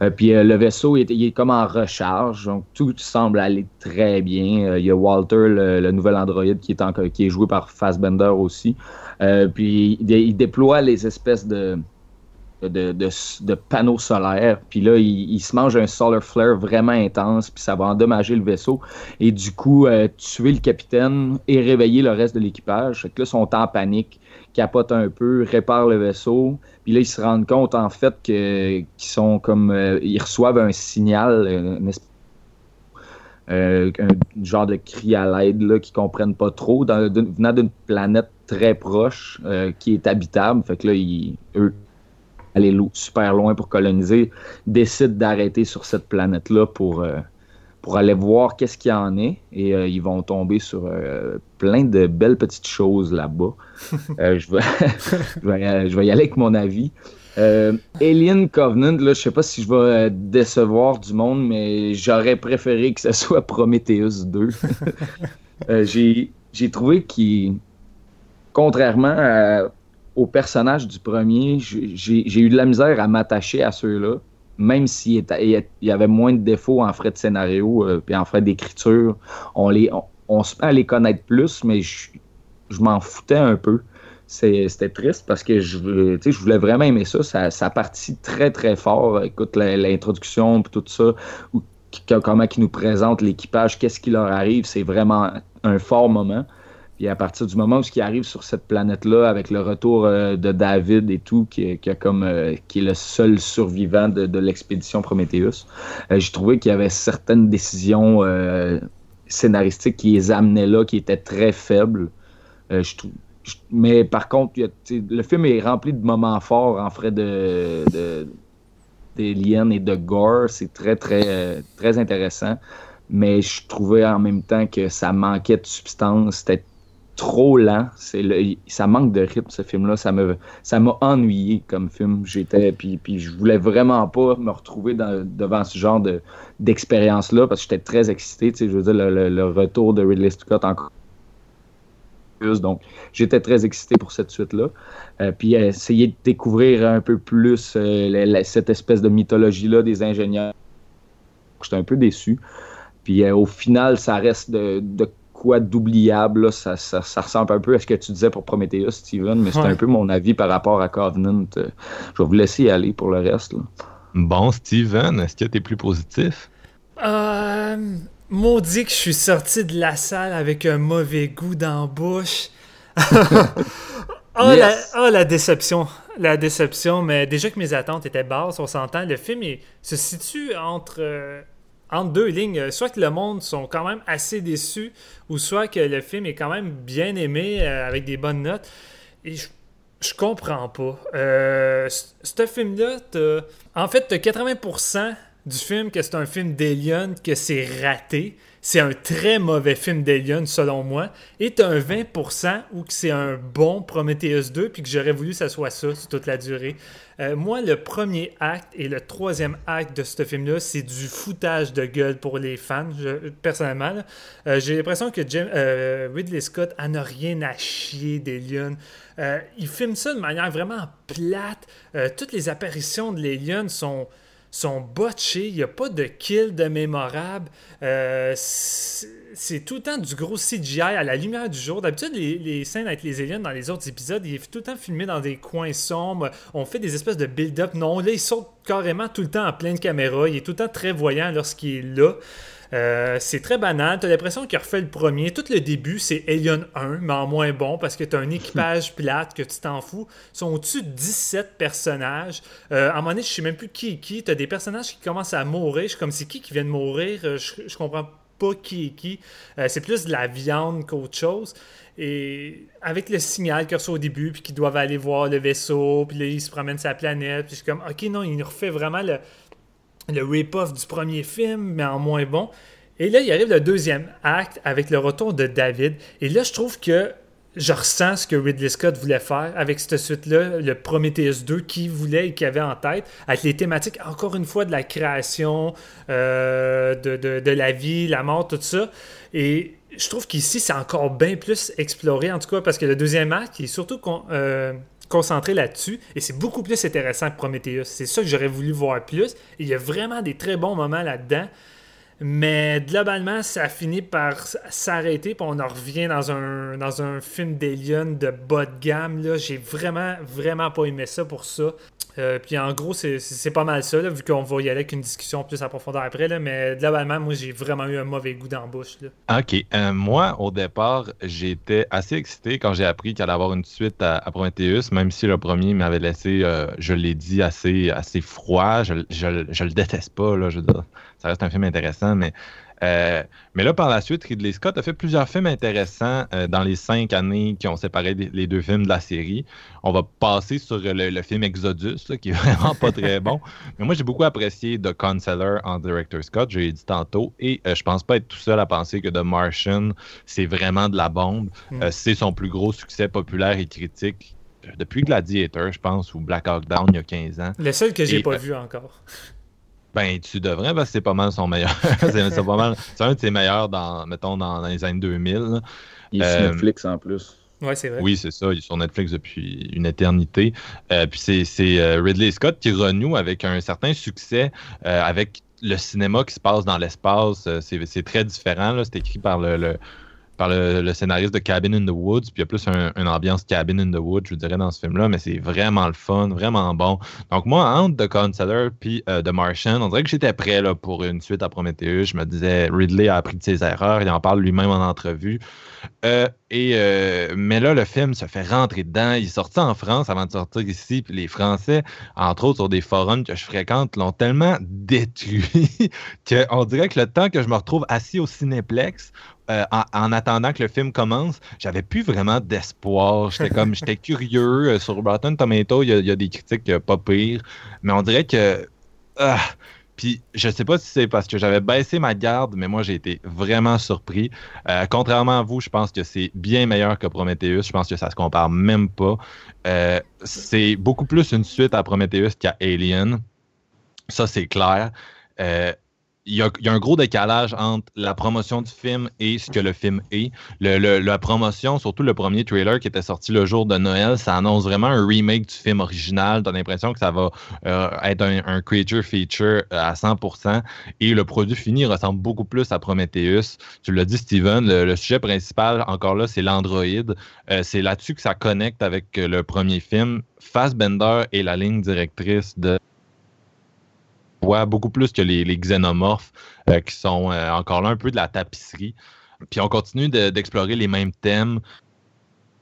Euh, puis euh, le vaisseau est, comme en recharge, donc tout semble aller très bien. Euh, il y a Walter, le, nouvel androïde, qui est, qui est joué par Fassbender aussi. Puis il, dé- il déploie les espèces de, panneaux solaires. Puis là, il, se mange un solar flare vraiment intense, puis ça va endommager le vaisseau. Et du coup, tuer le capitaine et réveiller le reste de l'équipage. Fait que là, ils sont en panique, capotent un peu, réparent le vaisseau. Puis là, ils se rendent compte, en fait, qu'ils sont comme... euh, ils reçoivent un signal, une espèce- euh, un genre de cri à l'aide qu'ils comprennent pas trop, venant d'une planète très proche euh, qui est habitable. Fait que là, ils, eux, aller super loin pour coloniser, décident d'arrêter sur cette planète-là pour, euh, pour aller voir qu'est-ce qu'il y en est. Et euh, ils vont tomber sur euh, plein de belles petites choses là-bas. Euh, je, vais, je, vais, je vais y aller avec mon avis. Alien Covenant, là, je sais pas si je vais décevoir du monde, mais j'aurais préféré que ce soit Prometheus 2. Euh, j'ai, trouvé qu'il, contrairement à- au personnage du premier, j'ai eu de la misère à m'attacher à ceux-là, même s'il y avait moins de défauts en frais de scénario euh, puis en frais d'écriture. On, se met à les connaître plus, mais je, m'en foutais un peu. C'était triste parce que je, voulais vraiment aimer ça. Ça, ça partit très, très fort. Écoute, l'introduction, puis tout ça, ou comment ils nous présentent l'équipage, qu'est-ce qui leur arrive, c'est vraiment un fort moment. Puis à partir du moment où ils arrivent sur cette planète-là, avec le retour euh, de David et tout, qui, qui comme, euh, qui est le seul survivant de, l'expédition Prometheus, euh, j'ai trouvé qu'il y avait certaines décisions scénaristiques qui les amenaient là, qui étaient très faibles. Mais par contre, le film est rempli de moments forts en frais de, de d'aliens et de gore. C'est très, très, très intéressant. Mais je trouvais en même temps que ça manquait de substance. C'était trop lent. C'est le, ça manque de rythme, ce film-là. Ça me, ça m'a ennuyé comme film. J'étais, puis, puis je voulais vraiment pas me retrouver devant ce genre de, d'expérience-là parce que j'étais très excité. Tu je veux dire, le, retour de Ridley Scott encore plus. Donc, j'étais très excité pour cette suite-là. Euh, puis, euh, essayer de découvrir un peu plus euh, cette espèce de mythologie-là des ingénieurs. J'étais un peu déçu. Puis, au final, ça reste de quoi d'oubliable. Ça, ça, ça ressemble un peu à ce que tu disais pour Prometheus, Steven, mais c'est Ouais. un peu mon avis par rapport à Covenant. Euh, je vais vous laisser y aller pour le reste. là. Bon, Steven, est-ce que tu es plus positif? Euh, maudit que je suis sorti de la salle avec un mauvais goût dans la bouche. oh, Yes. la, oh, la déception. La déception, mais déjà que mes attentes étaient basses, on s'entend. Le film il se situe entre, euh, entre deux lignes. Soit que le monde sont quand même assez déçus, ou soit que le film est quand même bien aimé euh, avec des bonnes notes. Et je, comprends pas. Euh, ce film-là, en fait, t'as 80% du film que c'est un film d'Alien, que c'est raté. C'est un très mauvais film d'Alien, selon moi. Et t'as un 20% où que c'est un bon Prometheus 2, puis que j'aurais voulu que ça soit ça sur toute la durée. Euh, moi, le premier acte et le troisième acte de ce film-là, c'est du foutage de gueule pour les fans, personnellement. Euh, J'ai l'impression que Jim- euh, Ridley Scott en a rien à chier d'Alien. Il filme ça de manière vraiment plate. Toutes les apparitions de l'Alien sont sont botchés, il n'y a pas de kill de mémorable. Euh, c'est tout le temps du gros CGI à la lumière du jour. D'habitude, les, les scènes avec les aliens dans les autres épisodes, il est tout le temps filmé dans des coins sombres. On fait des espèces de build-up. Non, là, il saute carrément tout le temps en pleine caméra. Il est tout le temps très voyant lorsqu'il est là. Euh, c'est très banal. T'as l'impression qu'il a refait le premier. Tout le début, c'est Alien 1, mais en moins bon parce que t'as un équipage plate que tu t'en fous. Ils sont au-dessus de 17 personnages. Euh, à un moment donné, je sais même plus qui est qui. T'as des personnages qui commencent à mourir. Je suis comme c'est qui qui vient de mourir? Euh, Je, je comprends pas qui est qui. Euh, c'est plus de la viande qu'autre chose. Et avec le signal qu'ils reçoit au début, puis qu'ils doivent aller voir le vaisseau, puis là, ils se promènent sa planète. Puis je suis comme, ok, non, il refait vraiment le, le rip-off du premier film, mais en moins bon. Et là, il arrive le deuxième acte avec le retour de David. Et là, je trouve que je ressens ce que Ridley Scott voulait faire avec cette suite-là, le Prometheus 2, qu'il voulait et qu'il avait en tête, avec les thématiques, encore une fois, de la création, euh, de, de- de la vie, la mort, tout ça. Et je trouve qu'ici, c'est encore bien plus exploré, en tout cas, parce que le deuxième acte, il est surtout con- euh, concentré là-dessus, et c'est beaucoup plus intéressant que Prometheus. C'est ça que j'aurais voulu voir plus. Il y a vraiment des très bons moments là-dedans. Mais globalement, ça finit par s'arrêter, puis on en revient dans un, dans un film d'Alien de bas de gamme. J'ai vraiment, vraiment pas aimé ça pour ça. Euh, puis en gros, c'est- pas mal ça, vu qu'on va y aller avec une discussion plus approfondie après. Là, mais globalement, moi, j'ai vraiment eu un mauvais goût. Là. Ok. Euh, moi, au départ, j'étais assez excité quand j'ai appris qu'il allait avoir une suite à, à Prometheus, même si le premier m'avait laissé, euh, je l'ai dit, assez, froid. Je, le déteste pas. Je veux dire, ça reste un film intéressant, mais. euh, mais là, par la suite, Ridley Scott a fait plusieurs films intéressants euh, dans les cinq années qui ont séparé les deux films de la série. On va passer sur le, le film Exodus, là, qui est vraiment pas très bon. Mais moi, j'ai beaucoup apprécié The Counselor en Director Scott, je l'ai dit tantôt, et euh, je pense pas être tout seul à penser que The Martian, c'est vraiment de la bombe. Mm. Euh, c'est son plus gros succès populaire et critique depuis Gladiator, je pense, ou Black Hawk Down il y a 15 ans. Le seul que j'ai Et, pas vu encore. Ben, tu devrais, parce que c'est pas mal son meilleur. c'est c'est pas mal. C'est un de ses meilleurs dans, mettons, dans, dans les années 2000. là. Il est sur Euh, Netflix en plus. Ouais, c'est vrai. Oui, c'est ça. Il est sur Netflix depuis une éternité. Euh, puis c'est, c'est, euh, Ridley Scott qui renoue avec un certain succès euh, avec le cinéma qui se passe dans l'espace. Euh, c'est, c'est très différent. là. C'est écrit par le, le- le, scénariste de Cabin in the Woods. Puis il y a plus un- une ambiance Cabin in the Woods, je dirais, dans ce film-là. Mais c'est vraiment le fun, vraiment bon. Donc moi, entre The Counselor puis euh, The Martian, on dirait que j'étais prêt là, pour une suite à Prometheus. Je me disais, Ridley a appris de ses erreurs. Il en parle lui-même en entrevue. Euh, et, euh, mais là, le film se fait rentrer dedans. Il est sorti en France avant de sortir ici. Puis les Français, entre autres sur des forums que je fréquente, l'ont tellement détruit qu'on dirait que le temps que je me retrouve assis au Cinéplex, euh, en, en attendant que le film commence, j'avais plus vraiment d'espoir. J'étais comme, j'étais curieux. Euh, Sur Rotten Tomato, il y, a- il y a des critiques euh, pas pires. Mais on dirait que. ah, puis je sais pas si c'est parce que j'avais baissé ma garde, mais moi j'ai été vraiment surpris. Euh, contrairement à vous, je pense que c'est bien meilleur que Prometheus. Je pense que ça se compare même pas. Euh, c'est beaucoup plus une suite à Prometheus qu'à Alien. Ça, c'est clair. Euh, il y, a, un gros décalage entre la promotion du film et ce que le film est. La promotion, surtout le premier trailer qui était sorti le jour de Noël, ça annonce vraiment un remake du film original. Tu as l'impression que ça va euh, être un, creature feature à 100%. Et le produit fini ressemble beaucoup plus à Prometheus. Tu l'as dit, Steven, le, sujet principal, encore là, c'est l'Android. Euh, c'est là-dessus que ça connecte avec euh, le premier film. Fassbender est la ligne directrice de voit beaucoup plus que les, les xénomorphes euh, qui sont euh, encore là un peu de la tapisserie. Puis on continue de- d'explorer les mêmes thèmes.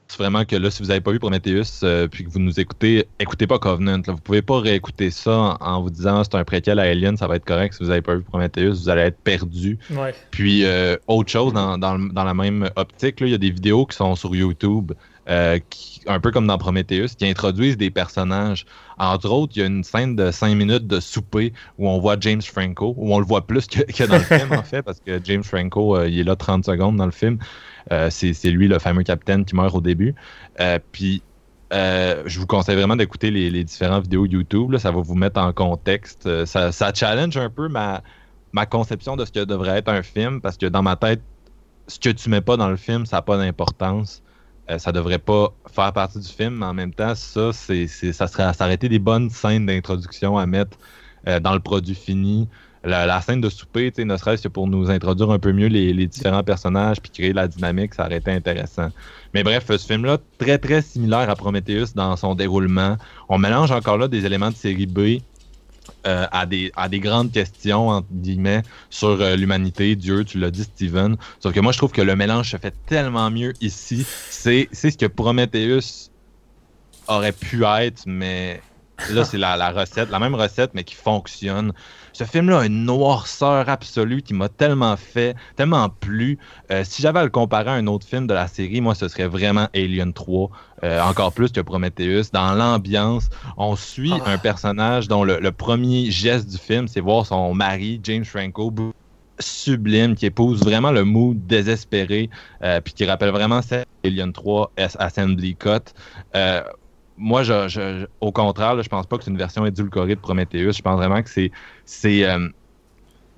C'est vraiment que là, si vous n'avez pas vu Prometheus, euh, puis que vous nous écoutez, écoutez pas Covenant. Là. Vous pouvez pas réécouter ça en, vous disant c'est un préquel à Alien, ça va être correct. Si vous n'avez pas vu Prometheus, vous allez être perdu. Ouais. Puis euh, autre chose dans, dans, dans la même optique, il y a des vidéos qui sont sur YouTube, euh, un peu comme dans Prometheus, qui introduisent des personnages. Entre autres, il y a une scène de 5 minutes de souper où on voit James Franco, où on le voit plus que, dans le film en fait, parce que James Franco, euh, il est là 30 secondes dans le film. Euh, c'est lui le fameux capitaine qui meurt au début. Puis je vous conseille vraiment d'écouter les, différentes vidéos YouTube. ça va vous mettre en contexte. Ça, ça challenge un peu ma, ma conception de ce que devrait être un film parce que dans ma tête, ce que tu mets pas dans le film, ça n'a pas d'importance. Euh, ça devrait pas faire partie du film, mais en même temps, ça, c'est, ça serait été des bonnes scènes d'introduction à mettre euh, dans le produit fini. La, scène de souper, ne serait-ce que pour nous introduire un peu mieux les, les différents personnages puis créer la dynamique, ça aurait été intéressant. Mais bref, ce film-là, très très similaire à Prometheus dans son déroulement. On mélange encore là des éléments de série B euh, à, des, grandes questions, entre guillemets, sur euh, l'humanité, Dieu, tu l'as dit, Steven. Sauf que moi, je trouve que le mélange se fait tellement mieux ici. C'est c'est ce que Prometheus aurait pu être, mais là, c'est la, la recette, la même recette, mais qui fonctionne. Ce film-là a une noirceur absolue qui m'a tellement fait, tellement plu. Euh, si j'avais à le comparer à un autre film de la série, moi, ce serait vraiment Alien 3. euh, encore plus que Prometheus. Dans l'ambiance, on suit Ah. un personnage dont le, le premier geste du film, c'est voir son mari, James Franco, sublime, qui épouse vraiment le mood désespéré, euh, puis qui rappelle vraiment cette Alien 3 S- Assembly Cut. Euh, moi, je, au contraire, là, je pense pas que c'est une version édulcorée de Prometheus. Je pense vraiment que c'est c'est euh,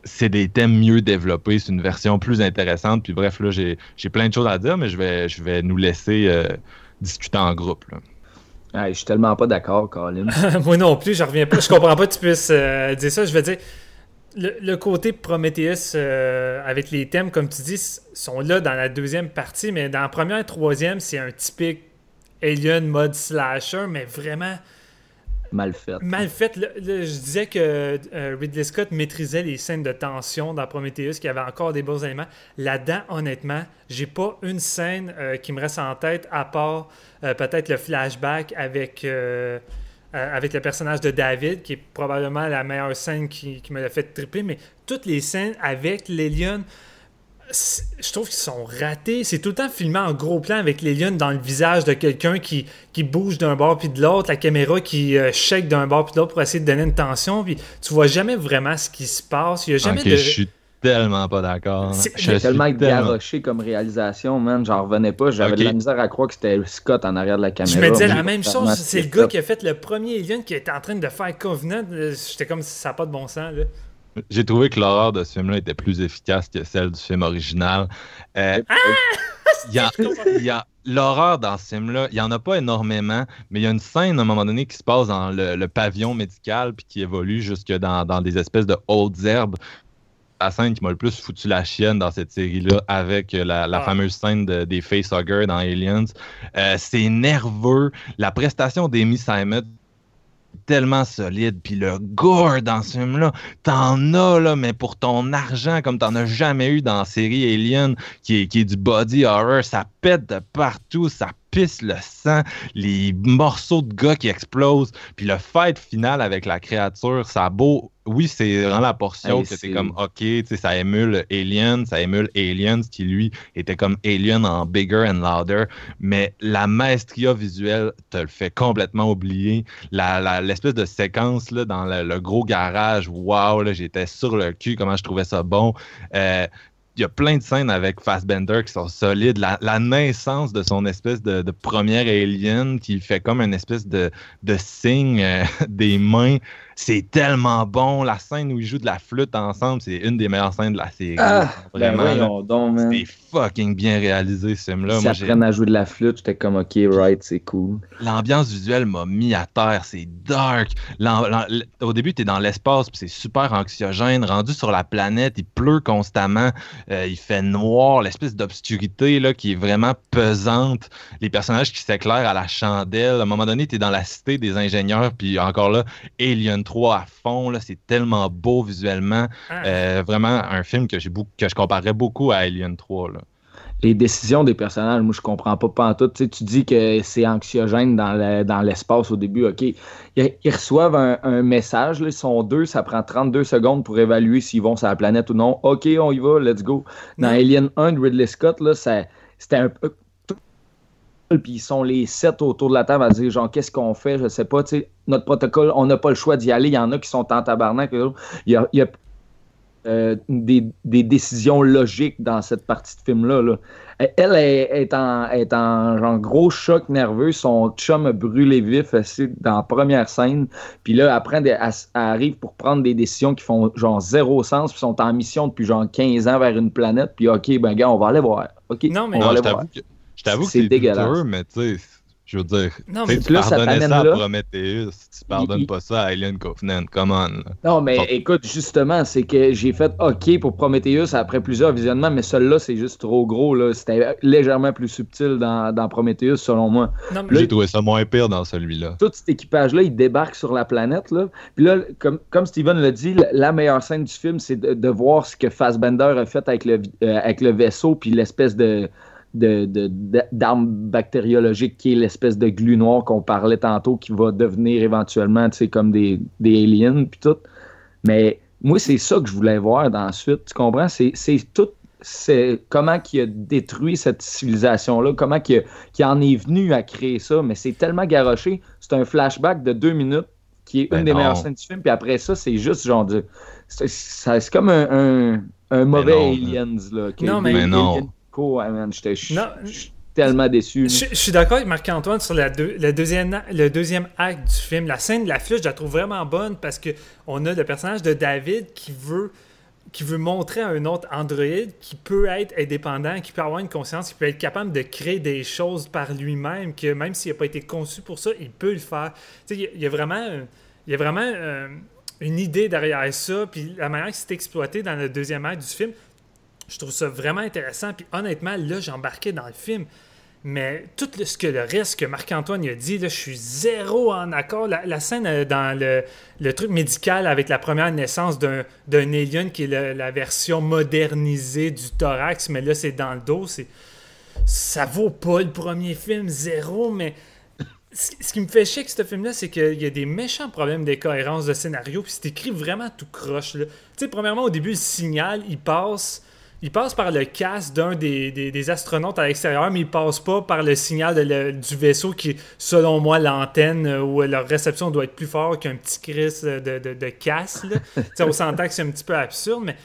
c'est des thèmes mieux développés, c'est une version plus intéressante. Puis bref, là, j'ai j'ai plein de choses à dire, mais je vais je vais nous laisser euh, discuter en groupe. là. Ah, je suis tellement pas d'accord, Colin. Moi non plus, je reviens pas. Je comprends pas que tu puisses euh, dire ça. Je veux dire, le, le côté Prometheus euh, avec les thèmes, comme tu dis, sont là dans la deuxième partie, mais dans la première et troisième, c'est un typique Alien mode slasher, mais vraiment Mal fait. mal fait. Je disais que euh, Ridley Scott maîtrisait les scènes de tension dans Prometheus, qu'il y avait encore des bons éléments. Là-dedans, honnêtement, j'ai pas une scène euh, qui me reste en tête, à part euh, peut-être le flashback avec, avec le personnage de David, qui est probablement la meilleure scène qui, qui me l'a fait triper, mais toutes les scènes avec l'Alien, je trouve qu'ils sont ratés. C'est tout le temps filmé en gros plan avec les lions dans le visage de quelqu'un qui, qui bouge d'un bord puis de l'autre, la caméra qui euh, shake d'un bord puis de l'autre pour essayer de donner une tension, puis tu vois jamais vraiment ce qui se passe. Il y a jamais Ok, de... je suis tellement pas d'accord. Suis tellement garoché comme réalisation, man. J'en revenais pas. J'avais de la misère à croire que c'était Scott en arrière de la caméra. Je me disais la même chose. C'est le gars qui a fait le premier Alien qui était en train de faire Covenant. Euh, J'étais comme ça n'a pas de bon sens. Là. J'ai trouvé que l'horreur de ce film-là était plus efficace que celle du film original. Euh, il y a, il y a l'horreur dans ce film-là, il y en a pas énormément, mais il y a une scène à un moment donné qui se passe dans le, le pavillon médical puis qui évolue jusque dans, dans des espèces de hautes herbes. La scène qui m'a le plus foutu la chienne dans cette série-là, avec la, la Ah. fameuse scène de- des facehuggers dans Aliens. Euh, c'est nerveux. La prestation d'Amy Simon tellement solide. Puis le gore dans ce film-là, t'en as, là, mais pour ton argent, comme t'en as jamais eu dans la série Alien, qui est, du body horror, ça pète de partout, ça pisse le sang, les morceaux de gars qui explosent, puis le fight final avec la créature, ça a beau... Oui, c'est vraiment la portion Hey, que c'est- comme, OK, ça émule Alien, ça émule Aliens, qui lui était comme Alien en bigger and louder, mais la maestria visuelle te le fait complètement oublier l'espèce de séquence là, dans le, le gros garage, wow, là, j'étais sur le cul, comment je trouvais ça bon. Euh, il y a plein de scènes avec Fassbender qui sont solides. La, naissance de son espèce de, de première alien qui fait comme une espèce de, de signe euh, des mains, c'est tellement bon. La scène où ils jouent de la flûte ensemble, c'est une des meilleures scènes de la série. Ah, ben Vraiment, man. c'est fucking bien réalisé ce film-là. J'ai- apprennent à jouer de la flûte, j'étais comme, ok, right, c'est cool. l'ambiance visuelle m'a mis à terre. C'est dark. L- au début, tu es dans l'espace, puis c'est super anxiogène. Rendu sur la planète, il pleut constamment. euh, il fait noir. L'espèce d'obscurité là, qui est vraiment pesante. Les personnages qui s'éclairent à la chandelle. À un moment donné, tu es dans la cité des ingénieurs, puis encore là, Alien 3 à fond. là, C'est tellement beau visuellement. Ah. Euh, vraiment un film que, j'ai beaucoup, que je comparerais beaucoup à Alien 3. Là. Les décisions des personnages, moi, je comprends pas pantoute. Tu sais, tu dis que c'est anxiogène dans le- dans l'espace au début, OK. Ils, ils reçoivent un, un message, là, ils sont deux, ça prend 32 secondes pour évaluer s'ils vont sur la planète ou non. OK, on y va, let's go. Dans. Alien 1 de Ridley Scott, là, ça- c'était un peu... Puis ils sont les sept autour de la table à dire, genre, qu'est-ce qu'on fait? Je sais pas, tu sais, notre protocole, on n'a pas le choix d'y aller. Il y en a qui sont en tabarnak. Il y a, il y a euh, des, des décisions logiques dans cette partie de film-là. là. Elle est, est en, est en genre, gros choc nerveux. Son chum a brûlé vif dans la première scène. Puis là, après, elle, elle arrive pour prendre des décisions qui font genre zéro sens. Puis sont en mission depuis genre 15 ans vers une planète. Puis OK, ben gars, on va aller voir. OK, Non, mais- on va Non, aller je voir. que, je t'avoue que C'est c'est dégueulasse. douteux, mais tu sais, Je veux dire, Non, mais tu là, ça pardonnais t'amène ça à là. Prometheus, tu pardonnes il- pas ça à Alien Covenant, come on. là. Non, mais écoute, justement, c'est que j'ai fait OK pour Prometheus après plusieurs visionnements, mais celui-là, c'est juste trop gros. là. C'était légèrement plus subtil dans, dans Prometheus, selon moi. non, mais- J'ai trouvé ça moins pire dans celui-là. Tout cet équipage-là, il débarque sur la planète. Là. Puis là, comme, comme Steven l'a dit, la, la meilleure scène du film, c'est de, de voir ce que Fassbender a fait avec le, euh, avec le vaisseau, puis l'espèce de de- de- de- d'arme bactériologique qui est l'espèce de glu noir qu'on parlait tantôt qui va devenir éventuellement tu sais, comme des, des aliens puis tout. Mais moi, c'est ça que je voulais voir dans la suite. Tu comprends? C'est c'est tout. C'est comment qu'il a détruit cette civilisation-là, comment qu'il a- qu'il en est venu à créer ça, mais c'est tellement garoché. C'est un flashback de deux minutes qui est Ben une des non. meilleures scènes du film, puis après ça, c'est juste genre de. C'est ça- c'est comme un, un, un mauvais non, Aliens, là. Non, mais- des Mais non. aliens co- ah, man, j'étais- tellement déçu. Je, je suis d'accord avec Marc-Antoine sur la deux- le, deuxième, a- le deuxième acte du film. La scène de la flûte, je la trouve vraiment bonne parce que on a le personnage de David qui veut qui veut montrer à un autre androïde qui peut être indépendant, qui peut avoir une conscience, qui peut être capable de créer des choses par lui-même, que même s'il n'a pas été conçu pour ça, il peut le faire. Il y y, a vraiment, y a vraiment euh, une idée derrière ça, puis la manière que c'est exploité dans le deuxième acte du film, je trouve ça vraiment intéressant. Puis honnêtement, là, j'embarquais dans le film. Mais tout le- ce que le reste que Marc-Antoine a dit, là, je suis zéro en accord. La, scène euh, dans le, le truc médical avec la première naissance d'un alien qui est la version modernisée du thorax, mais là, c'est dans le dos. c'est Ça vaut pas le premier film, zéro, mais ce qui me fait chier avec ce film-là, c'est qu'il y a des méchants problèmes d'incohérence de scénario, puis c'est écrit vraiment tout croche. Tu sais, premièrement, au début, le signal, il passe, il passe par le casque d'un des, des- des astronautes à l'extérieur, mais il passe pas par le signal de le- du vaisseau qui selon moi, l'antenne euh, où leur réception doit être plus forte qu'un petit cris de, de, de casse. on s'entend que c'est un petit peu absurde, mais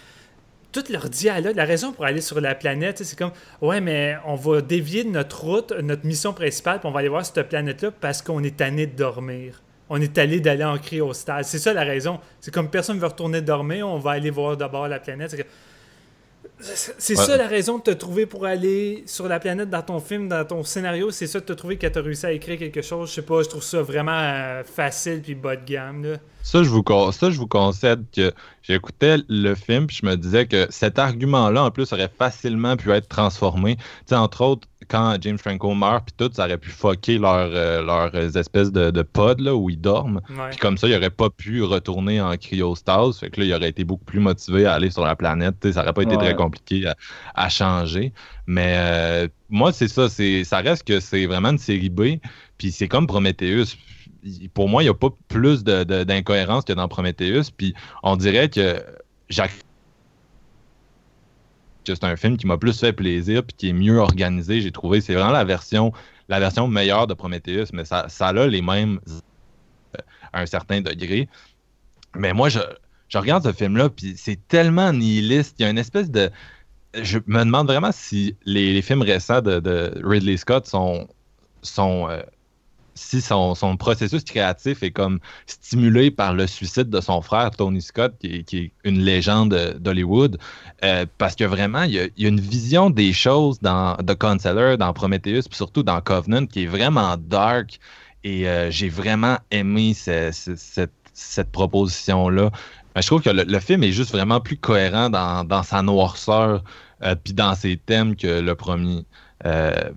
tout leur dialogue, la raison pour aller sur la planète, c'est comme ouais, mais on va dévier de notre route, notre mission principale, puis on va aller voir cette planète-là parce qu'on est tanné de dormir. On est allé d'aller en cryostase. C'est ça la raison. C'est comme personne ne veut retourner dormir, on va aller voir d'abord la planète. C'est Ouais. ça la raison de te trouver pour aller sur la planète dans ton film, dans ton scénario. C'est ça de te trouver que tu as réussi à écrire quelque chose. Je sais pas, je trouve ça vraiment euh, facile puis bas de gamme. Là. Ça, je vous, ça, je vous concède que j'écoutais le film puis je me disais que cet argument-là, en plus, aurait facilement pu être transformé. Tu sais, entre autres, quand James Franco meurt puis tout, ça aurait pu fucker leur, euh, leurs espèces de, de pod là, où ils dorment. Puis comme ça, il aurait pas pu retourner en cryostase. Fait que là, il aurait été beaucoup plus motivé à aller sur la planète. Ça aurait pas été Ouais. très compliqué à, changer. Mais euh, moi, c'est ça. Ça reste que c'est vraiment une série B. Puis c'est comme Prometheus. Pour moi, il n'y a pas plus d'incohérence que dans Prometheus. Puis on dirait que Jacques que c'est un film qui m'a plus fait plaisir puis qui est mieux organisé, j'ai trouvé. C'est vraiment la version, la version meilleure de Prometheus, mais ça, ça a les mêmes euh, à un certain degré. Mais moi, je, je regarde ce film-là, puis c'est tellement nihiliste. Il y a une espèce de. Je me demande vraiment si les, films récents de, Ridley Scott sont. sont euh, si son, processus créatif est comme stimulé par le suicide de son frère Tony Scott, qui est, une légende d'Hollywood, euh, parce que vraiment, il y, a, une vision des choses dans The Counselor, dans Prometheus, puis surtout dans Covenant, qui est vraiment dark. Et euh, j'ai vraiment aimé ce- ce- cette, cette proposition-là. Je trouve que le, le film est juste vraiment plus cohérent dans, dans sa noirceur, euh, puis dans ses thèmes que le premier. Euh,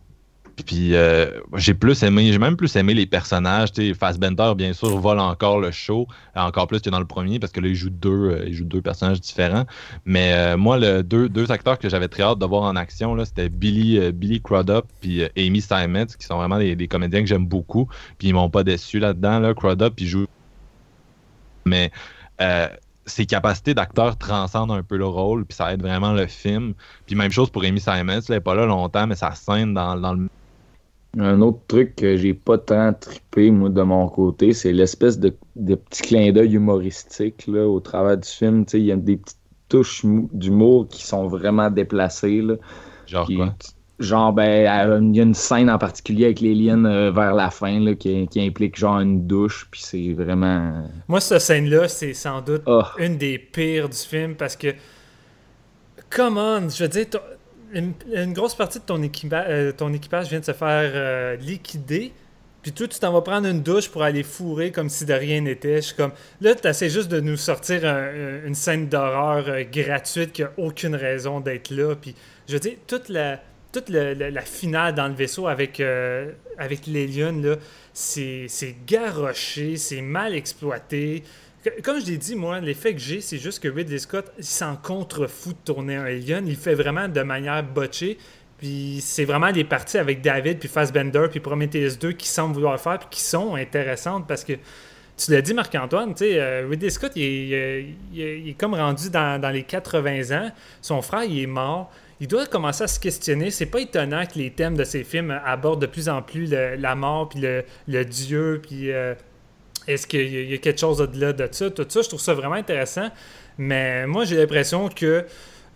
puis euh, j'ai plus aimé, j'ai même plus aimé les personnages. Tu sais, Fassbender, bien sûr, vole encore le show, encore plus que dans le premier, parce que là, il joue deux, il joue deux personnages différents. Mais moi, le deux, deux acteurs que j'avais très hâte de voir en action, c'était Billy, Billy Crudup puis Amy Steinmetz, qui sont vraiment des, des comédiens que j'aime beaucoup. Puis ils m'ont pas déçu là-dedans. Là. Crudup, il joue. Mais euh, ses capacités d'acteur transcendent un peu le rôle, puis ça aide vraiment le film. Puis même chose pour Amy là, elle est pas là longtemps, mais ça scène dans, dans le Un autre truc que j'ai pas tant trippé, moi, de mon côté, c'est l'espèce de, de petit clin d'œil humoristique là, au travers du film. Il y a des petites touches mou- d'humour qui sont vraiment déplacées. Là, genre Qui- quoi? Genre, ben, euh, il y a une scène en particulier avec les liens euh, vers la fin là, qui, qui implique genre une douche, puis c'est vraiment. Moi, cette scène-là, c'est sans doute Oh, une des pires du film parce que. Come on, je veux dire, ton- une, une grosse partie de ton, équipa- euh, ton équipage vient de se faire euh, liquider. Puis toi, tu t'en vas prendre une douche pour aller fourrer comme si de rien n'était. Je suis comme, là, tu essaies juste de nous sortir un- une scène d'horreur euh, gratuite qui a aucune raison d'être là. Puis, je veux dire, toute la, toute la finale dans le vaisseau avec, euh, là, c'est garoché, c'est mal exploité. Comme je l'ai dit, moi, l'effet que j'ai, c'est juste que Ridley Scott, il s'en contrefou de tourner un Alien. Il fait vraiment de manière botchée. Puis c'est vraiment les parties avec David, puis Fassbender, puis Prometheus 2 qui semblent vouloir faire, puis qui sont intéressantes parce que tu l'as dit, Marc-Antoine, tu sais, euh, Ridley Scott, il est- il est comme rendu dans, dans les 80 ans. Son frère, il est mort. Il doit commencer à se questionner. C'est pas étonnant que les thèmes de ses films abordent de plus en plus le- la mort, puis le, le Dieu, puis euh, est-ce qu'il y a- il y a quelque chose au-delà de ça? Tout ça, je trouve ça vraiment intéressant. Mais moi, j'ai l'impression que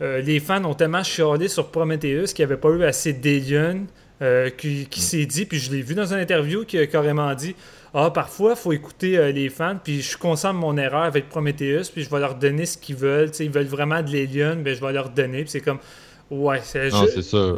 euh, les fans ont tellement chialé sur Prometheus qu'il n'y avait pas eu assez d'aliens euh, qui, qui s'est dit, puis je l'ai vu dans une interview qui a carrément dit Ah, parfois, il faut écouter euh, les fans, puis je de mon erreur avec Prometheus, puis je vais leur donner ce qu'ils veulent. Ils veulent vraiment de l'alien, ben, je vais leur donner. Puis c'est comme Ouais, c'est ça.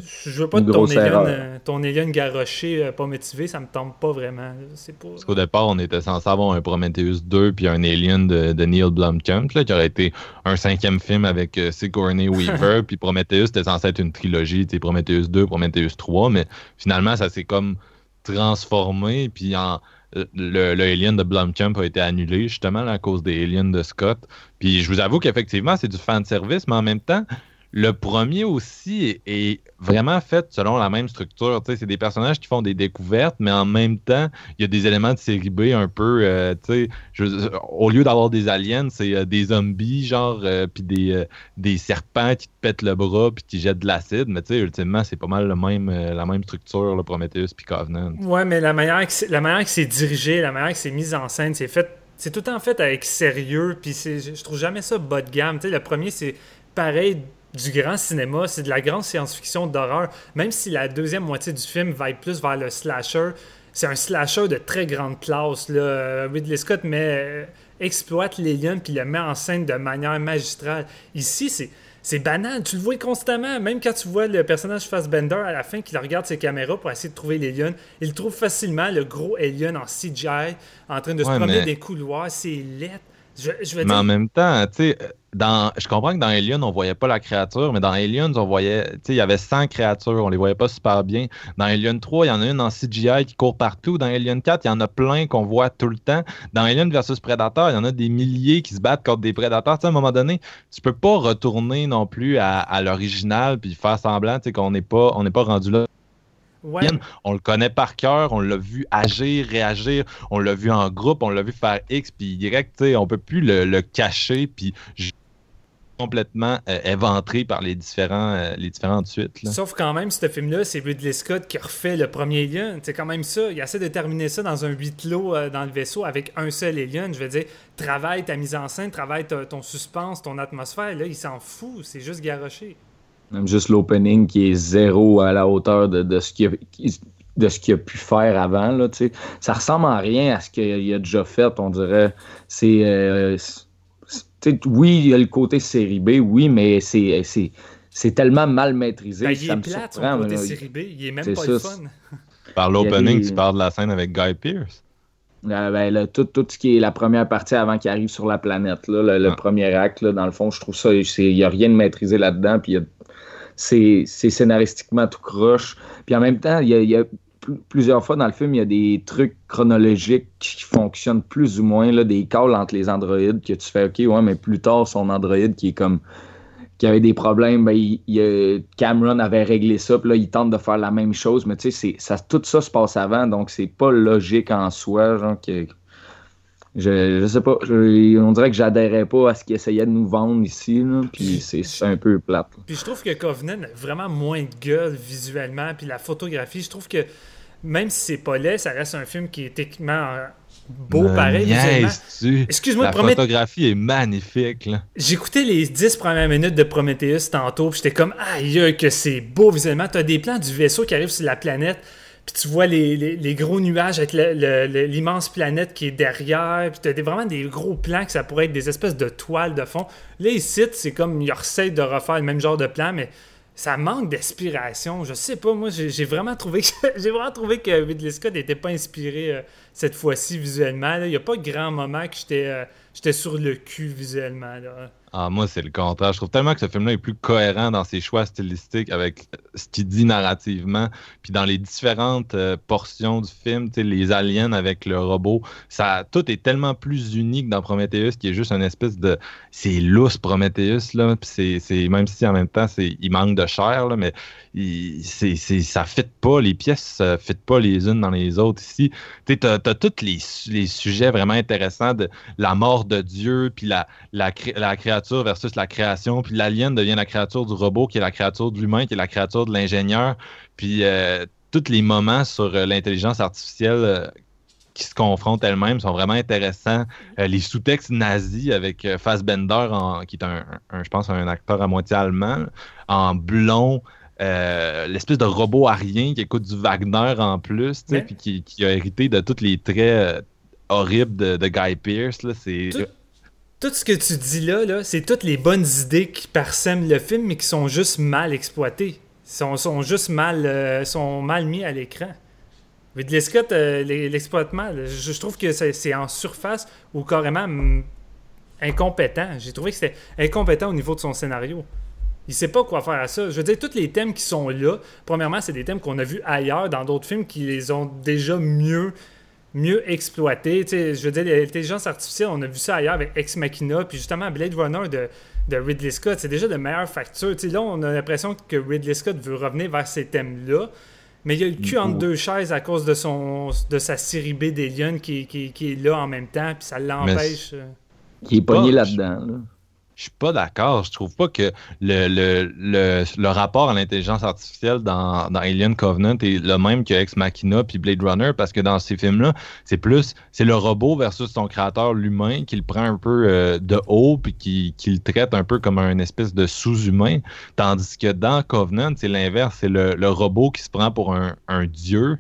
je veux pas de ton alien, euh, ton alien garoché, euh, pas motivé, ça me tombe pas vraiment. pas. Parce qu'au départ, on était censé avoir un Prometheus 2 puis un Alien de, de Neil Blomkamp, là, qui aurait été un cinquième film avec euh, Sigourney Weaver. puis Prometheus, c'était censé être une trilogie, Prometheus 2, Prometheus 3, mais finalement, ça s'est comme transformé. Puis en, le, le Alien de Blomkamp a été annulé, justement, là, à cause des Aliens de Scott. Puis je vous avoue qu'effectivement, c'est du fan service, mais en même temps, le premier aussi est, vraiment fait selon la même structure. C'est des personnages qui font des découvertes, mais en même temps, il y a des éléments de série B un peu. euh, au lieu d'avoir des aliens, c'est euh, des zombies, genre, euh, puis des, des serpents qui te pètent le bras puis qui jettent de l'acide. Mais ultimement, c'est pas mal le même, la même structure, le Prometheus puis Covenant. Ouais, mais la manière que c'est, la manière c'est dirigé, la manière que c'est mis en scène, c'est fait. C'est tout temps fait avec sérieux, puis je trouve jamais ça bas de gamme. Le premier, c'est pareil du grand cinéma, c'est de la grande science-fiction d'horreur. Même si la deuxième moitié du film va être plus vers le slasher, c'est un slasher de très grande classe. Là. Ridley Scott met, euh, exploite l'alien puis le met en scène de manière magistrale. Ici, c'est. C'est banal, tu le vois constamment. Même quand tu vois le personnage Fassbender à la fin qui regarde ses caméras pour essayer de trouver l'alien, il trouve facilement le gros alien en CGI en train de se Ouais, promener mais- des couloirs. C'est laid. Je, je veux Mais en même temps, tu sais, dans, je comprends que dans Alien, on voyait pas la créature, mais dans Aliens, on voyait, tu sais, il y avait 100 créatures, on les voyait pas super bien. Dans Alien 3, il y en a une en CGI qui court partout. Dans Alien 4, il y en a plein qu'on voit tout le temps. Dans Alien versus Predator, il y en a des milliers qui se battent contre des prédateurs. Tu sais, à un moment donné, tu peux pas retourner non plus à, à l'original puis faire semblant, tu sais, qu'on n'est pas, on n'est pas rendu là. Ouais, on le connaît par cœur, on l'a vu agir, réagir, on l'a vu en groupe, on l'a vu faire X puis Y, on peut plus le, le cacher puis complètement euh, éventré par les différents euh, les différentes suites. là. Sauf quand même, ce film-là, c'est Ridley Scott qui refait le premier Alien. C'est quand même ça. Il essaie de terminer ça dans un huis clos euh, dans le vaisseau avec un seul Alien. Je veux dire, travaille ta mise en scène, travaille ton suspense, ton atmosphère. Là, il s'en fout. C'est juste garoché. Même juste l'opening qui est zéro à la hauteur de, de ce qu'il a, de ce qu'il a pu faire avant. Là, tu sais. ça ressemble en rien à ce qu'il a déjà fait, on dirait. C'est. euh, c'est- tu sais, oui, il y a le côté série B, oui, mais c'est. c'est c'est tellement mal maîtrisé. Ben, il ça est me plate, son surprend, côté série B. Il est même pas ça, le fun. Par l'opening, tu parles de la scène avec Guy Pearce. Euh, ben, là, tout, tout ce qui est la première partie avant qu'il arrive sur la planète, là, le, le Ah. premier acte, là, dans le fond, je trouve ça, il n'y a rien de maîtrisé là-dedans, puis il y a- c'est scénaristiquement tout croche. Puis en même temps, il y a, plusieurs fois dans le film, il y a des trucs chronologiques qui fonctionnent plus ou moins, là, des calls entre les androïdes que tu fais, OK, ouais, mais plus tard, son androïde qui est comme qui avait des problèmes, ben, Cameron avait réglé ça, puis là, il tente de faire la même chose, mais tu sais, ça, tout ça se passe avant, donc c'est pas logique en soi, genre, que, je, je sais pas, je- on dirait que j'adhérais pas à ce qu'il essayait de nous vendre ici, là, puis c'est un peu plate. là. Puis je trouve que Covenant a vraiment moins de gueule visuellement. Puis la photographie, je trouve que même si c'est pas laid, ça reste un film qui est techniquement euh, beau pareil visuellement. Excuse-moi, La Promet- photographie est magnifique. Là. J'écoutais les 10 premières minutes de Prometheus tantôt, puis j'étais comme aïe que c'est beau visuellement. T'as des plans du vaisseau qui arrive sur la planète, puis tu vois les, gros nuages avec l'immense planète qui est derrière, puis t'as des, vraiment des gros plans que ça pourrait être des espèces de toiles de fond. Là, ici, c'est comme ils essaient de refaire le même genre de plan, mais ça manque d'inspiration. Je sais pas, moi, j'ai vraiment trouvé que j'ai vraiment trouvé que Ridley Scott n'était pas inspiré euh, cette fois-ci visuellement. Il n'y a pas grand moment que j'étais euh, j'étais sur le cul visuellement. Là. Ah, moi, c'est le contraire. Je trouve tellement que ce film-là est plus cohérent dans ses choix stylistiques avec ce qu'il dit narrativement. Puis dans les différentes euh, portions du film, les aliens avec le robot, ça, tout est tellement plus unique dans Prometheus qui est juste une espèce de. C'est lousse, Prometheus, là. Puis même si en même temps, il manque de chair, là, mais ça fit pas. Les pièces ne fit pas les unes dans les autres ici. Tu t'as tous les, les sujets vraiment intéressants de la mort de Dieu, puis la, la, cré- la créature versus la création, puis l'alien devient la créature du robot, qui est la créature de l'humain, qui est la créature de l'ingénieur, puis euh, tous les moments sur euh, l'intelligence artificielle euh, qui se confrontent elles-mêmes sont vraiment intéressants. Euh, les sous-textes nazis avec euh, Fassbender, en- qui est un, un- je pense, un acteur à moitié allemand, en blond. euh, l'espèce de robot arien qui écoute du Wagner en plus, puis qui, qui a hérité de tous les traits horribles de, Guy Pearce. Là, c'est... Tout- ce que tu dis là, là c'est toutes les bonnes idées qui parsèment le film, mais qui sont juste mal exploitées. Sont, sont juste mal, euh, sont mal mis à l'écran. Ridley Scott euh, mal. Je, trouve que c'est en surface ou carrément hum, incompétent. J'ai trouvé que c'était incompétent au niveau de son scénario. Il sait pas quoi faire à ça. Je veux dire, tous les thèmes qui sont là, premièrement, c'est des thèmes qu'on a vus ailleurs dans d'autres films qui les ont déjà mieux mieux exploité. Tu sais, je veux dire, l'intelligence artificielle, on a vu ça ailleurs avec Ex Machina, puis justement Blade Runner de, de Ridley Scott, c'est déjà de meilleure facture. Tu sais, là, on a l'impression que Ridley Scott veut revenir vers ces thèmes-là, mais il y a le cul entre deux chaises à cause de, son, de sa série B d'Alien qui, qui, qui est là en même temps, puis ça l'empêche. euh. Qui est pogné là-dedans. là. Je suis pas d'accord. Je trouve pas que le, le, le, le rapport à l'intelligence artificielle dans, dans Alien Covenant est le même que Ex Machina puis Blade Runner parce que dans ces films-là, c'est plus c'est le robot versus son créateur, l'humain, qui le prend un peu euh, de haut puis qui, qui le traite un peu comme un espèce de sous-humain. Tandis que dans Covenant, c'est l'inverse. C'est le, robot qui se prend pour un, un dieu.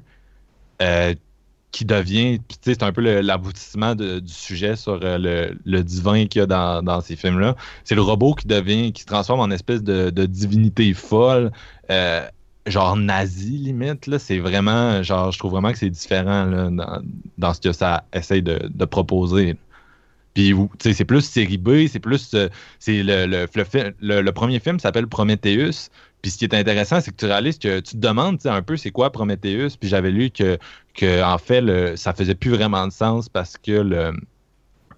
euh, qui devient, c'est un peu l'aboutissement du sujet sur euh, le, le divin qu'il y a dans, dans ces films-là c'est le robot qui devient, qui se transforme en espèce de, de divinité folle, euh, genre nazi limite. C'est vraiment, genre, je trouve vraiment que c'est différent là, dans, dans ce que ça essaye de, de proposer. Puis, c'est plus série B, c'est plus, euh, c'est le, le, le- le premier film s'appelle Prometheus. Puis ce qui est intéressant, c'est que tu réalises que tu te demandes un peu c'est quoi Prometheus? Puis j'avais lu que, que en fait, le, ça faisait plus vraiment de sens parce que le,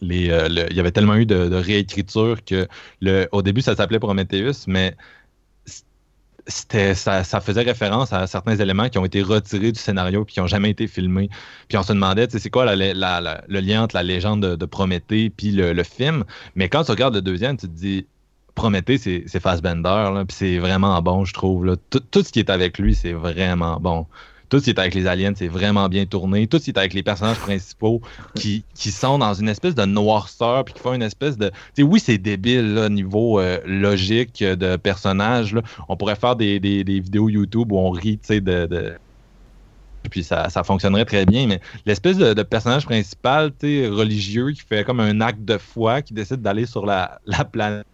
euh, il y avait tellement eu de, réécriture que le, au début, ça s'appelait Prometheus, mais c'était, ça, faisait référence à certains éléments qui ont été retirés du scénario puis qui n'ont jamais été filmés. Puis on se demandait, c'est quoi le lien entre la légende de, de Prométhée puis le, le film? Mais quand tu regardes le deuxième, tu te dis, Prométhée, c'est, Fassbender, puis c'est vraiment bon, je trouve. Tout, ce qui est avec lui, c'est vraiment bon. Tout ce qui est avec les aliens, c'est vraiment bien tourné. Tout ce qui est avec les personnages principaux qui, sont dans une espèce de noirceur, puis qui font une espèce de... Oui, c'est débile, là, niveau euh, logique de personnages. là. On pourrait faire des, vidéos YouTube où on rit, tu de... Puis ça, fonctionnerait très bien, mais l'espèce de, personnage principal, tu religieux, qui fait comme un acte de foi, qui décide d'aller sur la planète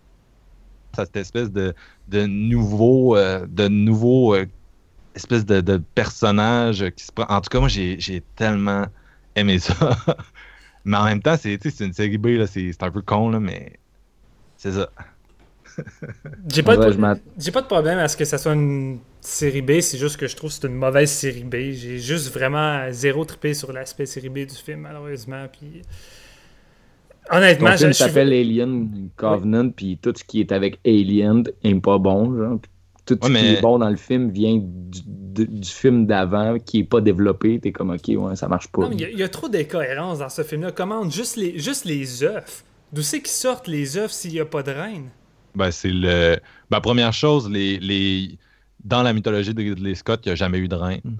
à cette espèce de, de nouveau, euh, de nouveau euh, espèce de, de personnage qui se prend. En tout cas, moi, j'ai j'ai tellement aimé ça. mais en même temps, c'est tu sais, c'est une série B, là, c'est c'est un peu con, là, mais c'est ça. J'ai pas, Ouais, de, j'ai pas de problème à ce que ça soit une série B, c'est juste que je trouve que c'est une mauvaise série B. J'ai juste vraiment zéro trippé sur l'aspect série B du film, malheureusement. Puis... Honnêtement, Ton je, film suis- s'appelle Alien Covenant, puis tout ce qui est avec Alien est pas bon. Genre. Tout ce Ouais, qui est bon dans le film vient du, du- du film d'avant qui est pas développé. T'es comme, ok, ouais, ça marche pas. Il y a- il y, a trop d'incohérences dans ce film-là. Comment juste les, juste les œufs D'où c'est qu'ils sortent les œufs s'il n'y a pas de reine? Ben, c'est le. Ben, première chose, les, les... dans la mythologie de Ridley Scott, il n'y a jamais eu de reine.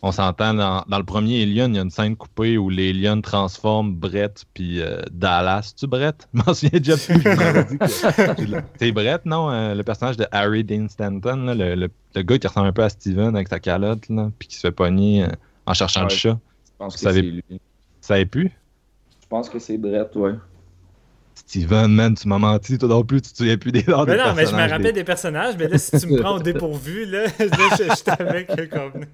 On s'entend, dans, dans le premier Alien, il y a une scène coupée où les aliens transforment Brett puis euh, Dallas. Tu Brett? Je m'en souviens déjà plus. C'est Brett, non? Euh, le personnage de Harry Dean Stanton, là, le, le- le gars qui ressemble un peu à Steven avec sa calotte, là, puis qui se fait pogner euh, en cherchant Ouais. le chat. Je pense que c'est lui. Ça avait pu? Je pense que c'est Brett, ouais. Steven, man, tu m'as menti, toi non plus, tu te souviens plus des noms Mais des non, mais je me rappelle des personnages, mais là, si tu me prends au dépourvu, là, là, je, je t'avais que comme.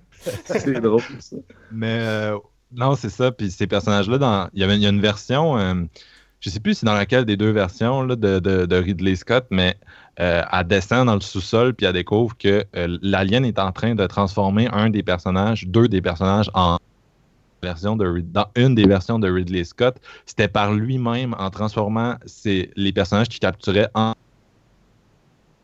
C'est drôle, ça. Mais euh, non, c'est ça. Puis ces personnages-là, dans... il, y a une version, euh, je sais plus si c'est dans laquelle des deux versions là, de, Ridley Scott, mais euh, elle descend dans le sous-sol puis elle découvre que euh, l'alien est en train de transformer un des personnages, deux des personnages en version de dans une des versions de Ridley Scott. C'était par lui-même en transformant les personnages qu'il capturait en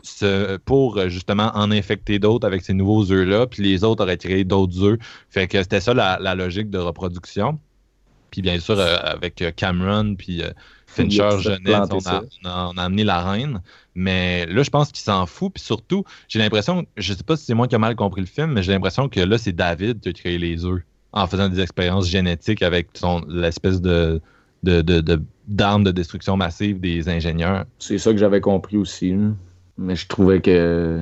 ce- pour euh, justement en infecter d'autres avec ces nouveaux œufs-là, puis les autres auraient créé d'autres œufs. Fait que c'était ça la, la logique de reproduction. Puis bien sûr, euh, avec euh, Cameron, puis euh, Fincher, Jeunesse, on a, on, a, on a amené la reine. Mais là, je pense qu'il s'en fout. Puis surtout, j'ai l'impression, je sais pas si c'est moi qui ai mal compris le film, mais j'ai l'impression que là, c'est David qui a créé les œufs en faisant des expériences génétiques avec son l'espèce de de, de, de- d'armes de destruction massive des ingénieurs. C'est ça que j'avais compris aussi. là. Mais je trouvais que.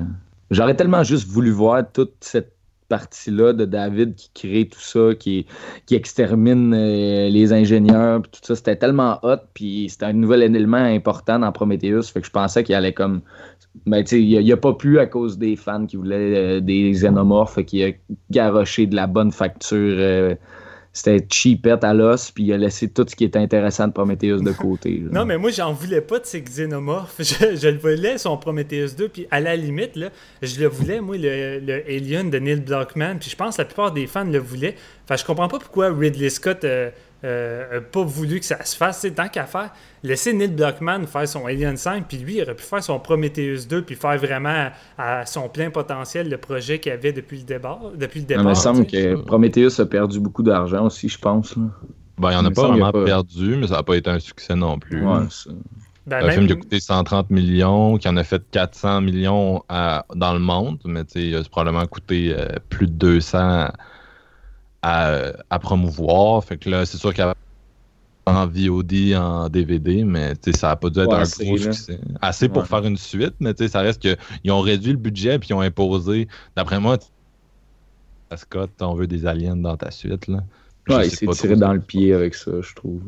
J'aurais tellement juste voulu voir toute cette partie-là de David qui crée tout ça, qui, qui extermine euh, les ingénieurs, tout ça. C'était tellement hot, puis c'était un nouvel élément important dans Prometheus. Fait que je pensais qu'il allait comme. Ben, tu sais, il a, il a pas pu à cause des fans qui voulaient euh, des xénomorphes, qu'il a garoché de la bonne facture. euh, c'était cheapette à l'os, puis il a laissé tout ce qui était intéressant de Prometheus de côté. Non, mais moi, j'en voulais pas de ces xénomorphes. Je, je le voulais, son Prometheus 2. Puis à la limite, là, je le voulais, moi, le, le Alien de Neil Blockman. Puis je pense que la plupart des fans le voulaient. Enfin, je comprends pas pourquoi Ridley Scott euh, euh, pas voulu que ça se fasse. C'est tant qu'à faire, laisser Neil Blockman faire son Alien 5. Puis lui, il aurait pu faire son Prometheus 2. Puis faire vraiment à, à son plein potentiel le projet qu'il avait depuis le départ. Depuis le Non, départ mais il me semble que Prometheus a perdu beaucoup d'argent aussi, je pense. Là. Ben, il en Il a pas vraiment a pas- perdu, mais ça n'a pas été un succès non plus. Ouais. Ben, un même- film qui a coûté 130 millions, qui en a fait 400 millions à- dans le monde, mais a probablement coûté euh, plus de 200 à, à promouvoir. Fait que là, c'est sûr qu'il y avait en VOD, en DVD, mais ça n'a pas dû être Ouais, un assez, gros succès. Assez pour faire une suite, mais ça reste qu'ils ont réduit le budget puis ils ont imposé. D'après moi, Scott, on veut des aliens dans ta suite. Là. Ouais, il s'est tiré dans le pied avec ça, je trouve.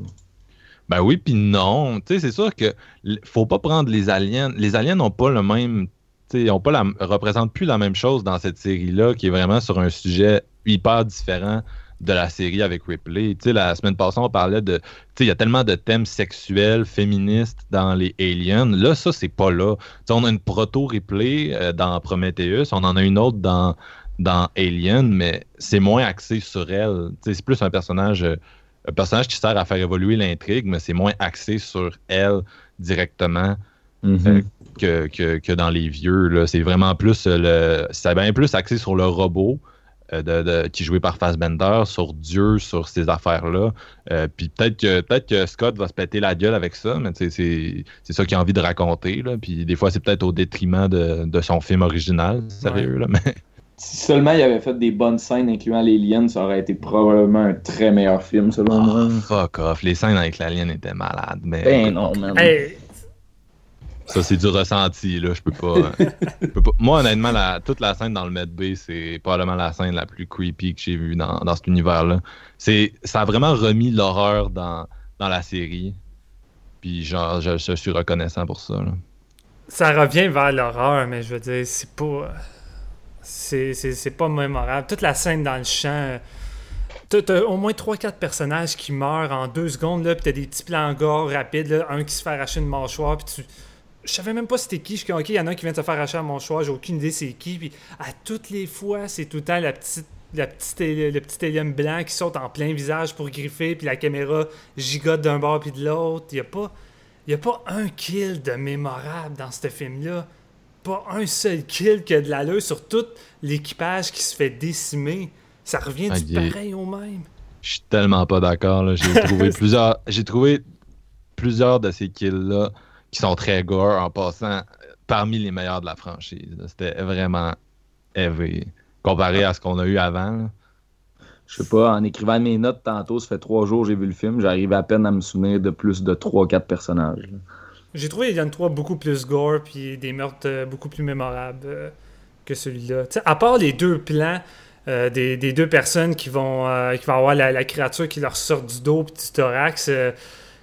Ben oui, puis non. Tu sais, c'est sûr que faut pas prendre les aliens. Les aliens n'ont pas le même. Tu sais, pas la, représentent plus la même chose dans cette série-là, qui est vraiment sur un sujet hyper différent de la série avec Ripley. Tu sais, la semaine passée, on parlait de. Tu sais, il y a tellement de thèmes sexuels, féministes dans les aliens. Là, ça, c'est pas là. Tu sais, on a une proto-Ripley euh, dans Prometheus, on en a une autre dans, dans Alien, mais c'est moins axé sur elle. Tu sais, c'est plus un personnage. euh, un personnage qui sert à faire évoluer l'intrigue, mais c'est moins axé sur elle directement Mhm. Euh, que, que, que dans les vieux. là. C'est vraiment plus le. C'est bien plus axé sur le robot de, de- qui est joué par Fassbender, sur Dieu, sur ces affaires-là. Euh, Puis peut-être que peut-être que Scott va se péter la gueule avec ça, mais tu sais, c'est c'est ça qu'il a envie de raconter. Là. Puis des fois, c'est peut-être au détriment de, de son film original, sérieux. Là, mais... Si seulement il avait fait des bonnes scènes incluant les liens, ça aurait été probablement un très meilleur film, selon Ah, moi. fuck off. Les scènes avec l'alien étaient malades. Mais Ben non, man. Hey, Ça, c'est du ressenti, là. Je peux pas. je peux pas- Moi, honnêtement, la- toute la scène dans le Med Bay, c'est probablement la scène la plus creepy que j'ai vue dans, dans cet univers-là. Ça a vraiment remis l'horreur dans, dans la série. Puis, genre, je, je suis reconnaissant pour ça. ça revient vers l'horreur, mais je veux dire, c'est pas. C'est, pas mémorable. Toute la scène dans le champ. euh, T'as, au moins 3-4 personnages qui meurent en deux secondes, là, pis t'as des petits plans gore rapides, là, un qui se fait arracher une mâchoire, puis tu. Je savais même pas c'était qui. Je suis comme, ok, il y en a un qui vient de se faire arracher la mâchoire, j'ai aucune idée c'est qui, puis à toutes les fois, c'est tout le temps la petite. La petite, le petit alien blanc qui saute en plein visage pour griffer, puis la caméra gigote d'un bord puis de l'autre. Il y a pas. N'y a pas un kill de mémorable dans ce film-là. Pas un seul kill qui a de l'allure sur tout l'équipage qui se fait décimer. Ça revient du pareil au même. Je suis tellement pas d'accord. là. J'ai trouvé plusieurs. J'ai trouvé plusieurs de ces kills-là qui sont très gore en passant parmi les meilleurs de la franchise. C'était vraiment heavy comparé à ce qu'on a eu avant. là. Je sais pas, en écrivant mes notes tantôt, ça fait trois jours que j'ai vu le film, j'arrive à peine à me souvenir de plus de 3-4 personnages. J'ai trouvé Alien 3 beaucoup plus gore puis des meurtres euh, beaucoup plus mémorables euh, que celui-là. À part les deux plans euh, des, des deux personnes qui vont, euh, qui vont avoir la, la créature qui leur sort du dos puis du thorax, euh,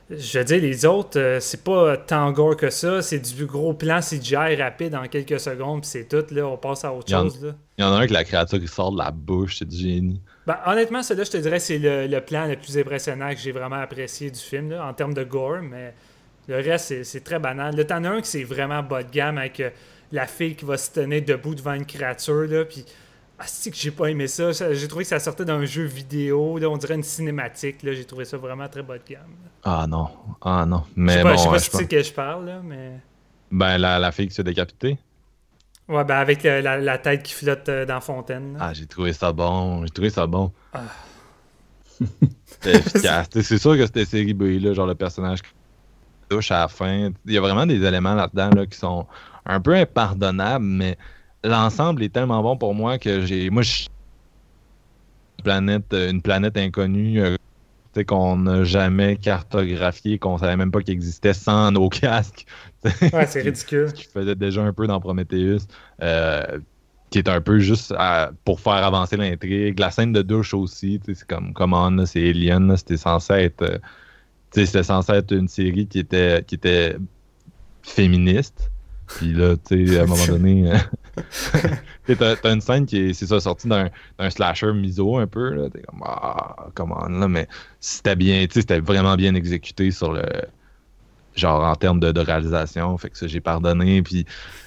Je veux dire, les autres, euh, c'est pas tant gore que ça. C'est du gros plan CGI rapide en quelques secondes, puis c'est tout. Là, on passe à autre Il y en- chose. Là. Il y en a un que la créature qui sort de la bouche, c'est du génie. Ben, honnêtement, celui-là, je te dirais, c'est le, le plan le plus impressionnant que j'ai vraiment apprécié du film, là, en termes de gore, mais le reste, c'est- c'est très banal. Là, t'en as un qui c'est vraiment bas de gamme avec euh, la fille qui va se tenir debout devant une créature, là, puis ah, c'est que j'ai pas aimé ça. J'ai trouvé que ça sortait d'un jeu vidéo, là, on dirait une cinématique, là, j'ai trouvé ça vraiment très bas de gamme. là. Ah non, ah non. Je sais pas, bon, je sais pas ouais, si tu sais que je parle, là, mais... Ben, la, la fille qui s'est décapitée. Ouais, ben avec le- la, la tête qui flotte euh, dans la fontaine. là. Ah, j'ai trouvé ça bon. J'ai trouvé ça bon. Ah. C'était efficace. C'est sûr que c'était série B, là, genre le personnage qui touche à la fin. Il y a vraiment des éléments là-dedans là, qui sont un peu impardonnables, mais l'ensemble est tellement bon pour moi que j'ai. Moi, je une planète, euh, une planète inconnue euh, qu'on n'a jamais cartographiée, qu'on savait même pas qu'il existait sans nos casques. Ouais, c'est ridicule. ce qu'il faisait déjà un peu dans Prometheus, euh, qui est un peu juste à- pour faire avancer l'intrigue. La scène de douche aussi, c'est comme comment là, c'est Alien, c'était censé être, euh, c'était censé être une série qui était, qui était féministe. Puis là, tu sais, à un moment donné, euh, t'as, une scène qui est, c'est ça, sortie d'un, slasher miso un peu, là. T'es comme, ah, comment là, mais c'était bien, tu sais, c'était vraiment bien exécuté sur le, genre en termes de, de réalisation. Fait que ça, j'ai pardonné. Puis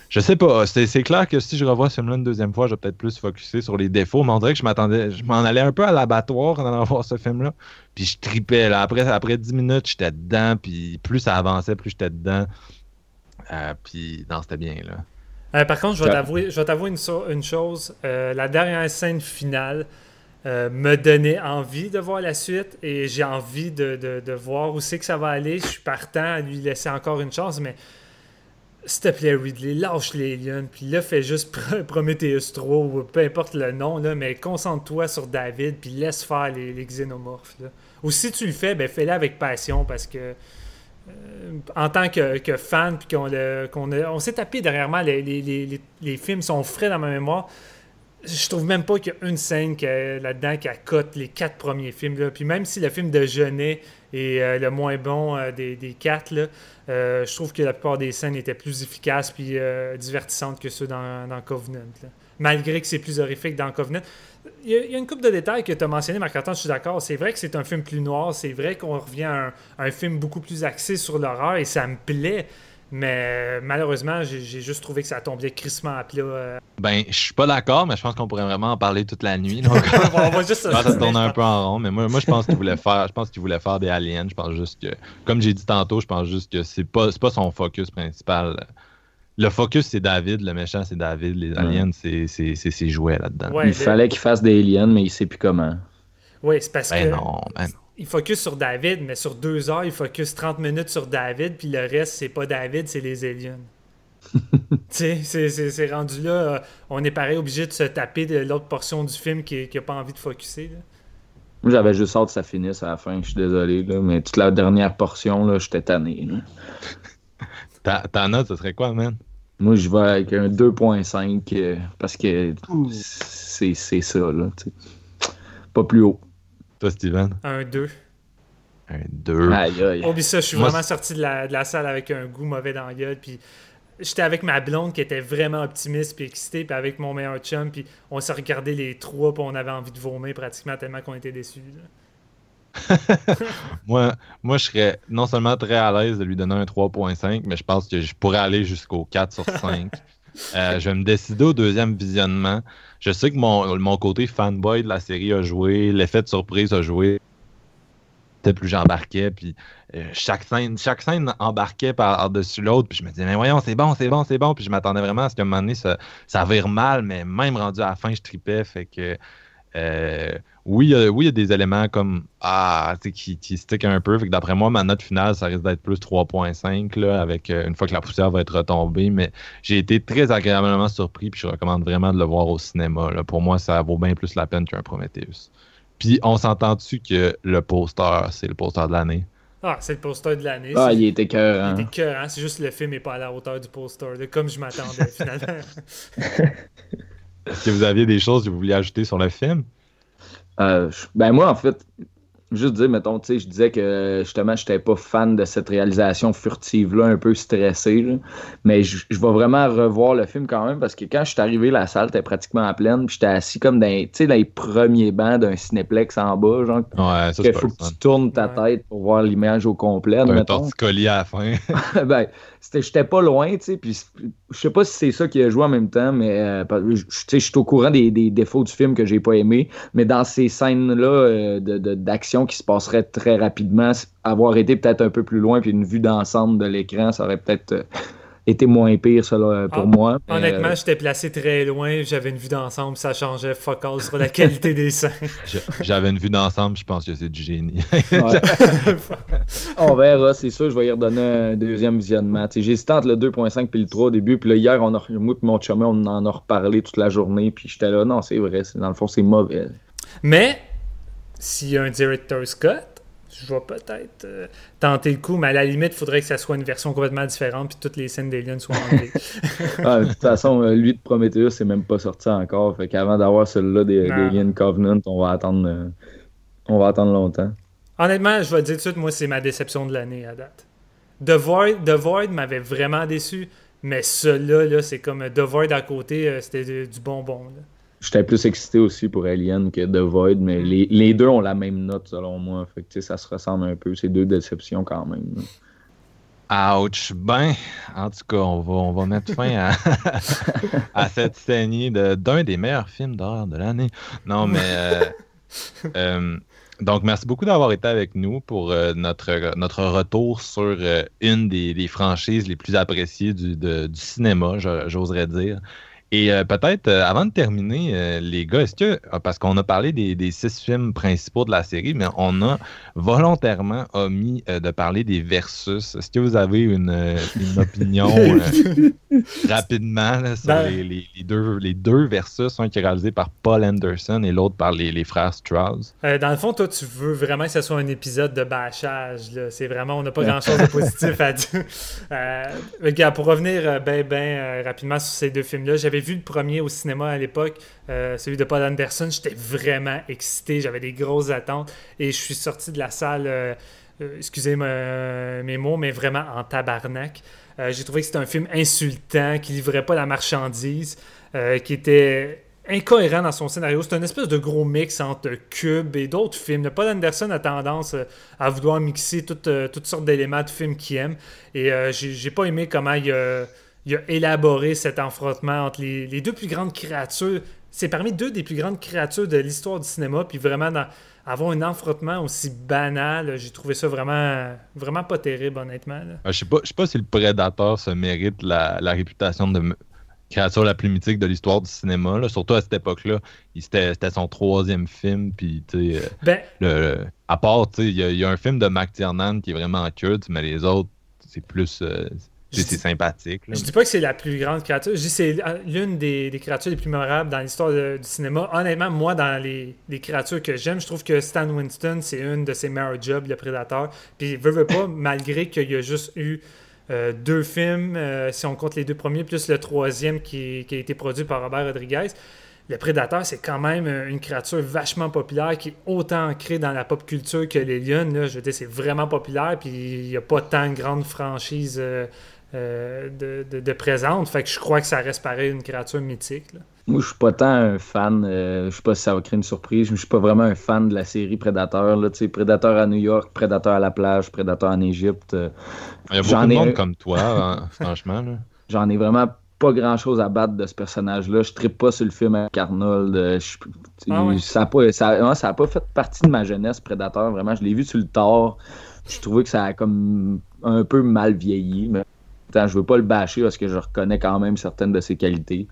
je sais pas, c'est, c'est clair que si je revois ce film-là une deuxième fois, je vais peut-être plus focuser sur les défauts. Mais on dirait que je m'attendais, je m'en allais un peu à l'abattoir en allant voir ce film-là. Puis je tripais. Là. Après, après 10 minutes, j'étais dedans. Puis plus ça avançait, plus j'étais dedans. Euh, puis non, c'était bien là. Euh, par contre, je vais t'avouer, je vais t'avouer une, so- une chose. Euh, la dernière scène finale euh, me donnait envie de voir la suite et j'ai envie de, de- de voir où c'est que ça va aller. Je suis partant à lui laisser encore une chance, mais s'il te plaît, Ridley, lâche les aliens, puis là, fais juste Pro- Prometheus 3 ou peu importe le nom, là, mais concentre-toi sur David, puis laisse faire les, les xénomorphes. là. Ou si tu le fais, ben fais-le avec passion parce que en tant que, fan, puis qu'on a- on s'est tapé derrière les, les- films sont frais dans ma mémoire. Je trouve même pas qu'il y a une scène là-dedans qui accote les quatre premiers films. Puis même si le film de Genet est euh, le moins bon euh, des, quatre, euh, je trouve que la plupart des scènes étaient plus efficaces puis euh, divertissantes que ceux dans, Covenant. Malgré que c'est plus horrifique dans Covenant. Il y, a, il y a une couple de détails que tu as mentionné, Marc-Antoine, je suis d'accord. C'est vrai que c'est un film plus noir. C'est vrai qu'on revient à un, à un film beaucoup plus axé sur l'horreur et ça me plaît. Mais euh, malheureusement, j'ai juste trouvé que ça tombait crissement à plat. euh. Ben, je suis pas d'accord, mais je pense qu'on pourrait vraiment en parler toute la nuit. Donc, on va juste je pense que ça tourne un peu en rond, mais moi, moi je pense qu'il voulait faire, je pense qu'il voulait faire des aliens. Je pense juste que, comme j'ai dit tantôt, je pense juste que c'est pas, c'est pas son focus principal. Le focus c'est David, le méchant c'est David, les aliens c'est, c'est, c'est ses jouets là-dedans. Ouais, il fallait qu'il fasse des aliens, mais il sait plus comment. Oui, c'est parce Ben que non, ben non. il focus sur David, mais sur deux heures, il focus 30 minutes sur David, puis le reste, c'est pas David, c'est les aliens. tu sais, c'est- c'est c'est rendu là, euh, on est pareil obligé de se taper de l'autre portion du film qui n'a pas envie de focuser. là. Moi, j'avais juste hâte que ça finisse à la fin, je suis désolé, là, mais toute la dernière portion, là, j'étais tanné. là. Ta, ta note, ce serait quoi, man? Moi, je vais avec un 2.5 euh, parce que c'est c'est ça, là. tu sais. Pas plus haut. Toi, Steven? Un 2. Un 2. Aïe, aïe. Oublie ça, je suis Moi, vraiment sorti de la, de la salle avec un goût mauvais dans la gueule, puis j'étais avec ma blonde qui était vraiment optimiste puis excitée, puis avec mon meilleur chum, puis on s'est regardé les trois, puis on avait envie de vomir pratiquement tellement qu'on était déçus. là. Moi, moi, je serais non seulement très à l'aise de lui donner un 3.5, mais je pense que je pourrais aller jusqu'au 4 sur 5. Euh, je vais me décider au deuxième visionnement. Je sais que mon, mon côté fanboy de la série a joué, l'effet de surprise a joué. Peut-être plus j'embarquais, puis euh, chaque scène, chaque scène embarquait par-dessus l'autre, puis je me disais, mais voyons, c'est bon, c'est bon, c'est bon, puis je m'attendais vraiment à ce qu'à un moment donné, ça, ça vire mal, mais même rendu à la fin, je tripais, fait que euh, oui, il y a- oui, il y a des éléments comme ah, tu sais, qui, qui stick un peu. Fait que d'après moi, ma note finale, ça risque d'être plus 3.5 là, avec euh, une fois que la poussière va être retombée. Mais j'ai été très agréablement surpris, puis je recommande vraiment de le voir au cinéma. là. Pour moi, ça vaut bien plus la peine qu'un Prometheus. Puis on s'entend dessus que le poster, c'est le poster de l'année? Ah, c'est le poster de l'année. Ah, il était cœur, Il était écœurant, c'est juste le film n'est pas à la hauteur du poster, là, comme je m'attendais finalement. Est-ce que vous aviez des choses que vous vouliez ajouter sur le film? Euh, ben moi, en fait, juste dire, mettons, tu sais, je disais que justement, je n'étais pas fan de cette réalisation furtive-là, un peu stressée. là. Mais je, je vais vraiment revoir le film quand même parce que quand je suis arrivé, la salle était pratiquement à pleine. Puis j'étais assis comme dans, dans les premiers bancs d'un cinéplex en bas, genre. Ouais, ça, pas faut que tu tournes ta tête pour voir l'image au complet. Un admettons. torticolis à la fin. ben, j'étais pas loin, tu sais, puis je sais pas si c'est ça qui a joué en même temps, mais euh, tu sais, je suis au courant des, des défauts du film que j'ai pas aimé, mais dans ces scènes-là euh, d'action qui se passeraient très rapidement, avoir été peut-être un peu plus loin, puis une vue d'ensemble de l'écran, ça aurait peut-être euh, été moins pire, ça, là, pour Ah, moi. mais, Honnêtement, euh, j'étais placé très loin, j'avais une vue d'ensemble, ça changeait fuck all sur la qualité des scènes. J'avais une vue d'ensemble, je pense que c'est du génie. On verra, c'est sûr, je vais y redonner un deuxième visionnement. J'hésitais entre le 2.5 et le 3 au début, puis là, hier, on a, moi et mon chum, on en a reparlé toute la journée, puis j'étais là, non, c'est vrai, dans le fond, c'est mauvais. Mais, s'il y a un director's cut, je vais peut-être euh, tenter le coup, mais à la limite, il faudrait que ça soit une version complètement différente, puis toutes les scènes d'Alien soient enlevées. Ah, de toute façon, euh, lui de Prometheus, c'est même pas sorti encore, fait qu'avant d'avoir celui-là des, Non. des Alien Covenant, on va attendre, euh, on va attendre longtemps. Honnêtement, je vais te dire tout de suite, moi, c'est ma déception de l'année à date. The Void, The Void m'avait vraiment déçu, mais celui-là, là, c'est comme The Void à côté, c'était du bonbon. là. J'étais plus excité aussi pour Alien que The Void, mais les, les deux ont la même note selon moi, fait que ça se ressemble un peu, c'est deux déceptions quand même. là. Ouch. Ben, en tout cas, on va, on va mettre fin à, à cette saignée de- d'un des meilleurs films d'horreur de l'année. Non, mais. euh, euh, donc, merci beaucoup d'avoir été avec nous pour euh, notre, notre retour sur une des, des franchises les plus appréciées du, de- du cinéma, j'oserais dire. Et euh, peut-être, euh, avant de terminer, euh, les gars, est-ce que, ah, parce qu'on a parlé des, des six films principaux de la série, mais on a volontairement omis de parler des versus. Est-ce que vous avez une, une opinion rapidement là, sur Ben- les, les- les deux, les deux versus, un qui est réalisé par Paul Anderson et l'autre par les, les frères Strauss? Dans le fond, toi, tu veux vraiment que ce soit un épisode de bâchage. C'est vraiment, on n'a pas grand-chose de positif à dire. Pour revenir ben, ben rapidement sur ces deux films-là, j'avais vu le premier au cinéma à l'époque, euh, celui de Paul Anderson. J'étais vraiment excité, j'avais des grosses attentes et je suis sorti de la salle, euh, euh, excusez me- mes mots, mais vraiment en tabarnak. J'ai trouvé que c'était un film insultant, qui livrait pas la marchandise, qui était incohérent dans son scénario. C'est une espèce de gros mix entre Cube et d'autres films. Le Paul Anderson a tendance à vouloir mixer toutes, toutes sortes d'éléments de films qu'il aime. Et j'ai pas aimé comment il il a élaboré cet affrontement entre les, les deux plus grandes créatures. C'est parmi deux des plus grandes créatures de l'histoire du cinéma. Puis vraiment, dans- avoir un affrontement aussi banal, j'ai trouvé ça vraiment, vraiment pas terrible, honnêtement. Euh, Je sais pas, je sais pas si le Predator se mérite la, la réputation de créature la plus mythique de l'histoire du cinéma. là. Surtout à cette époque-là, c'était son troisième film. Puis, tu sais, euh, Ben, le, à part, tu sais, il y, a- il y a un film de Mac Tiernan qui est vraiment culte, mais les autres, c'est plus. euh, dis- sympathique. là. Je dis pas que c'est la plus grande créature. Je dis que c'est l'une des, des créatures les plus mémorables dans l'histoire du cinéma. Honnêtement, moi, dans les, les créatures que j'aime, je trouve que Stan Winston, c'est une de ses meilleurs jobs, le Prédateur. Puis, veut, veut pas, malgré qu'il y a juste eu euh, deux films, euh, si on compte les deux premiers, plus le troisième qui, qui a été produit par Robert Rodriguez. Le Prédateur, c'est quand même euh, une créature vachement populaire qui est autant ancrée dans la pop culture que les lions. Là. Je veux dire, c'est vraiment populaire, puis il n'y a pas tant de grandes franchises euh, de, de, de présentes. Fait que je crois que ça reste pareil une créature mythique. là. Moi, je suis pas tant un fan, euh, je sais pas si ça va créer une surprise, mais je suis pas vraiment un fan de la série Predator. Là, tu sais, Predator à New York, Predator à la plage, Predator en Égypte. euh, Il y a beaucoup j'en de ai monde un- comme toi, hein, franchement. là. J'en ai vraiment pas grand chose à battre de ce personnage-là. Je trippe pas sur le film avec Arnold. euh, je- Ah ouais. Ça a pas, ça, a pas fait partie de ma jeunesse, Predator. Vraiment, je l'ai vu sur le tard. Je trouvais que ça a comme un peu mal vieilli. Mais Attends, je veux pas le bâcher parce que je reconnais quand même certaines de ses qualités.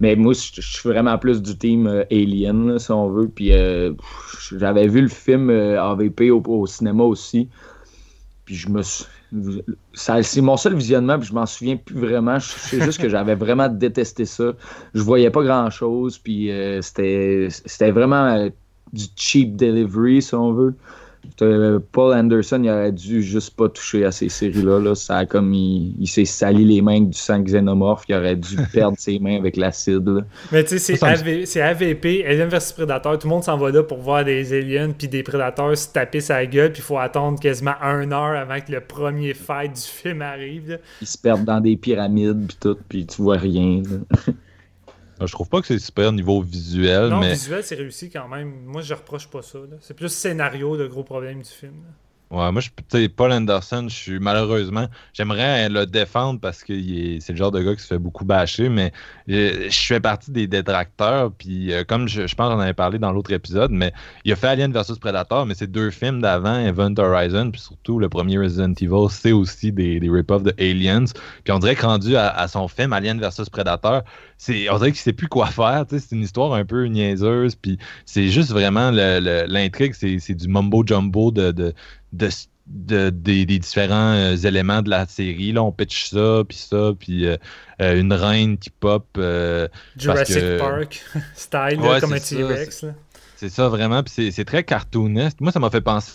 Mais moi, je, je suis vraiment plus du team euh, Alien, là, si on veut. Puis euh, j'avais vu le film euh, AVP au, au cinéma aussi. Puis je me suis. C'est mon seul visionnement, puis je m'en souviens plus vraiment. Je sais juste que j'avais vraiment détesté ça. Je voyais pas grand chose, puis c'était vraiment du cheap delivery, si on veut. Euh, Paul Anderson, il aurait dû juste pas toucher à ces séries-là. Là. Ça a comme il, il s'est sali les mains avec du sang xénomorphe. Il aurait dû perdre ses mains avec l'acide. Mais tu sais, c'est AV AVP, Alien vs Predator. Tout le monde s'en va là pour voir des aliens puis des prédateurs se taper sa gueule. Puis il faut attendre quasiment un heure avant que le premier fight du film arrive. là. Ils se perdent dans des pyramides puis tout, puis tu vois rien. là. Je trouve pas que c'est super niveau visuel, Non, mais visuel, c'est réussi quand même. Moi, je reproche pas ça. C'est plus scénario le gros problème du film. là. Ouais, moi, je, Paul Anderson, je suis malheureusement, j'aimerais le défendre parce que c'est le genre de gars qui se fait beaucoup bâcher, mais euh, je fais partie des détracteurs. Puis, euh, comme je, je pense, j'en avais parlé dans l'autre épisode, mais il a fait Alien vs Predator, mais c'est deux films d'avant, Event Horizon, puis surtout le premier Resident Evil, c'est aussi des, des rip-offs de Aliens. Puis on dirait que rendu à, à son film Alien vs Predator, on dirait qu'il sait plus quoi faire. C'est une histoire un peu niaiseuse, puis c'est juste vraiment l'intrigue, c'est, du mumbo jumbo de, de, de, de- des, des différents euh, éléments de la série. Là, on pitch ça, puis ça, puis euh, euh, une reine qui pop. euh, Jurassic que- Park style, là, comme un T-Rex. c'est ça vraiment, puis c'est, très cartooniste. Moi, ça m'a fait penser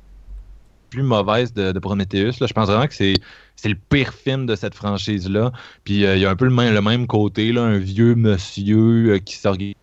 plus mauvaise de, de Prometheus. Là. Je pense vraiment que c'est, c'est le pire film de cette franchise-là. Puis il y a un peu le même, le même côté, là, un vieux monsieur qui s'organise.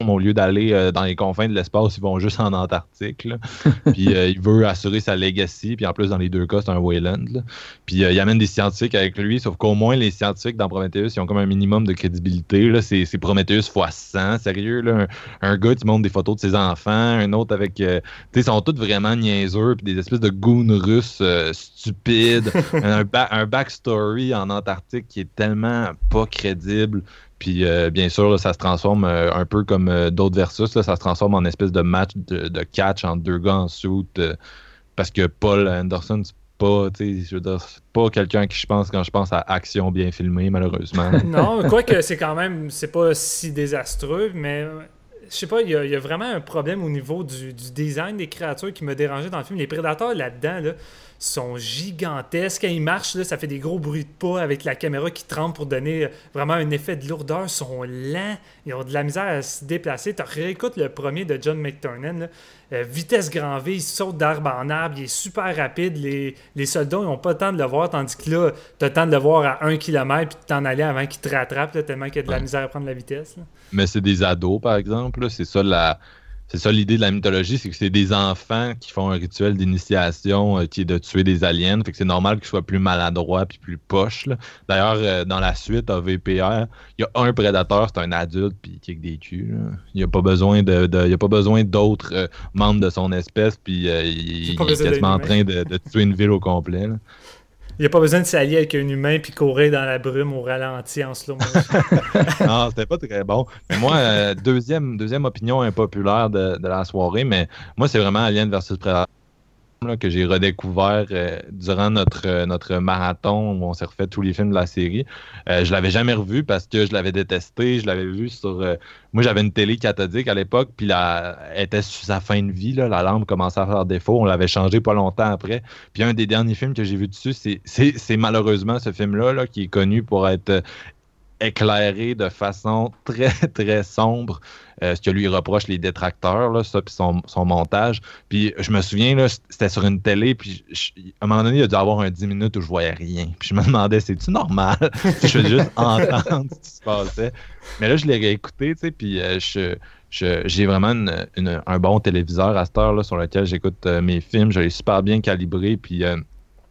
Au lieu d'aller euh, dans les confins de l'espace, ils vont juste en Antarctique. là. puis euh, il veut assurer sa legacy. Puis en plus, dans les deux cas, c'est un Wayland. là. Puis euh, il amène des scientifiques avec lui. Sauf qu'au moins, les scientifiques dans Prometheus, ils ont comme un minimum de crédibilité. Là. C'est, c'est Prometheus x 100, sérieux. Là. Un, un gars qui montre des photos de ses enfants. Un autre avec. tu sais, ils sont tous vraiment niaiseux. Puis des espèces de goons russes stupides. un, ba- un backstory en Antarctique qui est tellement pas crédible. Puis euh, bien sûr, ça se transforme euh, un peu comme euh, d'autres versus. Là, ça se transforme en espèce de match de, catch entre deux gars en suit. parce que Paul Anderson, c'est pas, je veux dire, pas quelqu'un qui je pense quand je pense à action bien filmée, malheureusement. Non, quoique c'est quand même, c'est pas si désastreux, mais je sais pas, il y, a- il y a vraiment un problème au niveau du, du design des créatures qui me dérangeait dans le film. Les prédateurs là-dedans, là, sont gigantesques. Quand ils marchent, là, ça fait des gros bruits de pas avec la caméra qui tremble pour donner euh, vraiment un effet de lourdeur. Ils sont lents, ils ont de la misère à se déplacer. Tu réécoutes le premier de John McTurnan, là. Euh, vitesse grand V, il saute d'arbre en arbre, il est super rapide. Les, les soldats n'ont pas le temps de le voir, tandis que là, tu as le temps de le voir à 1 km puis de t'en aller avant qu'il te rattrape, là, tellement qu'il y a de la Ouais. misère à prendre la vitesse. là. Mais c'est des ados, par exemple. C'est ça la. C'est ça l'idée de la mythologie, c'est que c'est des enfants qui font un rituel d'initiation euh, qui est de tuer des aliens. Fait que c'est normal qu'ils soient plus maladroits puis plus poches. D'ailleurs, euh, dans la suite, à VPR, il y a un prédateur, c'est un adulte puis il kick des culs. Il n'y a pas besoin de, y a pas besoin d'autres euh, membres de son espèce puis il, est quasiment en train de, de tuer une ville au complet. là. Il n'y a pas besoin de s'allier avec un humain puis courir dans la brume au ralenti en slow non, c'était pas très bon. Mais moi, euh, deuxième, deuxième opinion impopulaire de, de la soirée, mais moi, c'est vraiment Alien versus Predator que j'ai redécouvert euh, durant notre, euh, notre marathon où on s'est refait tous les films de la série. Euh, je l'avais jamais revu parce que je l'avais détesté. Je l'avais vu sur. euh, moi, j'avais une télé cathodique à l'époque, puis elle était sur sa fin de vie. Là, la lampe commençait à faire défaut. On l'avait changé pas longtemps après. Puis un des derniers films que j'ai vu dessus, c'est- malheureusement ce film-là là, qui est connu pour être éclairé de façon très, très sombre. Euh, ce que lui reproche les détracteurs, là, ça, puis son, son montage. Puis je me souviens, c'était sur une télé, puis à un moment donné, il a dû avoir un 10 minutes où je voyais rien. Puis je me demandais, c'est-tu normal? je faisais juste entendre ce qui se passait. Mais là, je l'ai réécouté, tu sais, puis euh, je, j'ai vraiment une- un bon téléviseur à cette heure là, sur lequel j'écoute euh, mes films. Je l'ai super bien calibré, puis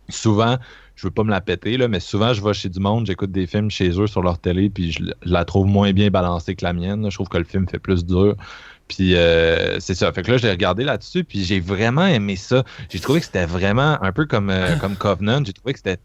souvent, je veux pas me la péter, là, mais souvent, je vais chez du monde, j'écoute des films chez eux sur leur télé, puis je, la trouve moins bien balancée que la mienne. Je trouve que le film fait plus dur. Puis euh, c'est ça. Fait que là, je l'ai regardé là-dessus, puis j'ai vraiment aimé ça. J'ai trouvé que c'était vraiment un peu comme, euh, comme Covenant. J'ai trouvé que c'était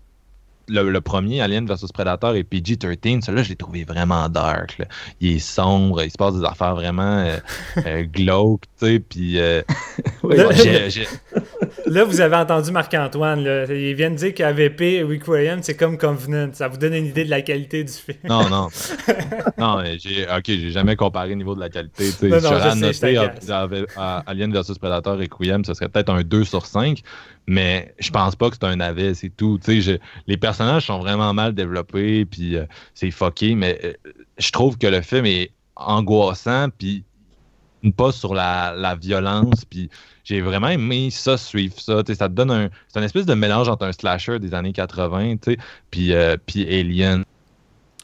le, le premier, Alien vs Predator et PG-13. Celui-là, je l'ai trouvé vraiment dark. là. Il est sombre, il se passe des affaires vraiment euh, euh, glauques, tu sais, puis... euh, Oui, Là- vous avez entendu Marc-Antoine. Il vient de dire qu'AVP Requiem, c'est comme Covenant. Ça vous donne une idée de la qualité du film. Non, non. non, mais j'ai. Ok, j'ai jamais comparé le niveau de la qualité. tu sais. Non, J'aurais à- à Alien vs Predator et Quiem, ce serait peut-être un 2 sur 5, mais je pense pas que c'est un navet, c'est tout. Les personnages sont vraiment mal développés, puis euh, c'est fucké, mais euh, je trouve que le film est angoissant, puis pas sur la, la violence. Puis j'ai vraiment aimé ça, suivre ça. Ça te donne un. C'est un espèce de mélange entre un slasher des années 80, tu sais, puis, euh, puis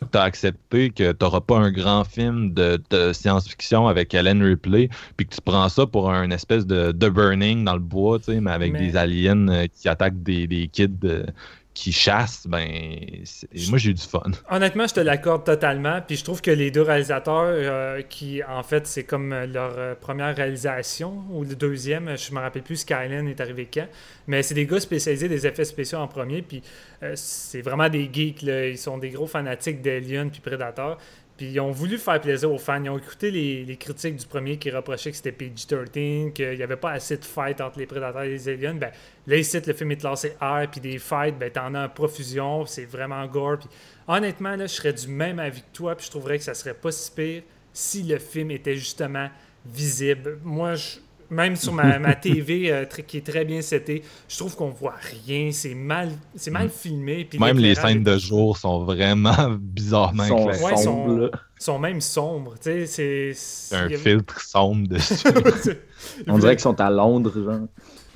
Alien. T'as accepté que t'auras pas un grand film de, de science-fiction avec Ellen Ripley, puis que tu prends ça pour un espèce de, de burning dans le bois, tu sais, mais avec Mais- des aliens euh, qui attaquent des, des kids euh, qui chassent, ben, moi j'ai du fun. Honnêtement, je te l'accorde totalement. Puis je trouve que les deux réalisateurs, euh, qui en fait, c'est comme leur euh, première réalisation ou le deuxième, je me rappelle plus Skyline est arrivé quand. Mais c'est des gars spécialisés des effets spéciaux en premier. Puis euh, c'est vraiment des geeks. Ils sont des gros fanatiques d'Alien puis Predator. Puis ils ont voulu faire plaisir aux fans. Ils ont écouté les, critiques du premier qui reprochaient que c'était PG-13, qu'il n'y avait pas assez de fight entre les prédateurs et les aliens. Ben, là, ici, le film est classé R, puis des fights, ben, t'en as en profusion, c'est vraiment gore. Puis honnêtement, là, je serais du même avis que toi, puis je trouverais que ça serait pas si pire si le film était justement visible. Moi, je- même sur ma, ma TV euh, très- qui est très bien setée, je trouve qu'on voit rien. C'est mal, c'est mal filmé. puis Mm. Même les scènes est- de jour sont vraiment bizarrement Ils sont éclairées. Ouais, ils sont- sombres, sont même sombres. tu sais, C'est C'est un filtre sombre dessus. On dirait qu'ils sont à Londres, genre.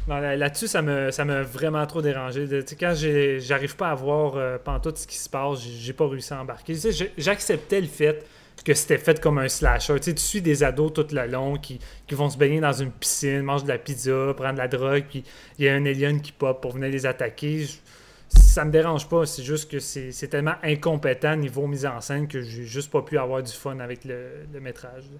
Non, là- là-dessus, ça me, ça m'a vraiment trop dérangé. De- tu sais, quand j'ai- j'arrive pas à voir euh, pantoute ce qui se passe, j'ai j'ai pas réussi à embarquer. Tu sais, j'ai- J'acceptais le fait que c'était fait comme un slasher. Tu, sais, tu suis des ados tout le long qui, qui vont se baigner dans une piscine, mangent de la pizza, prendre de la drogue, puis il y a un alien qui pop pour venir les attaquer. Je- ça me dérange pas, c'est juste que c'est c'est tellement incompétent niveau mise en scène que j'ai juste pas pu avoir du fun avec le, le métrage. là.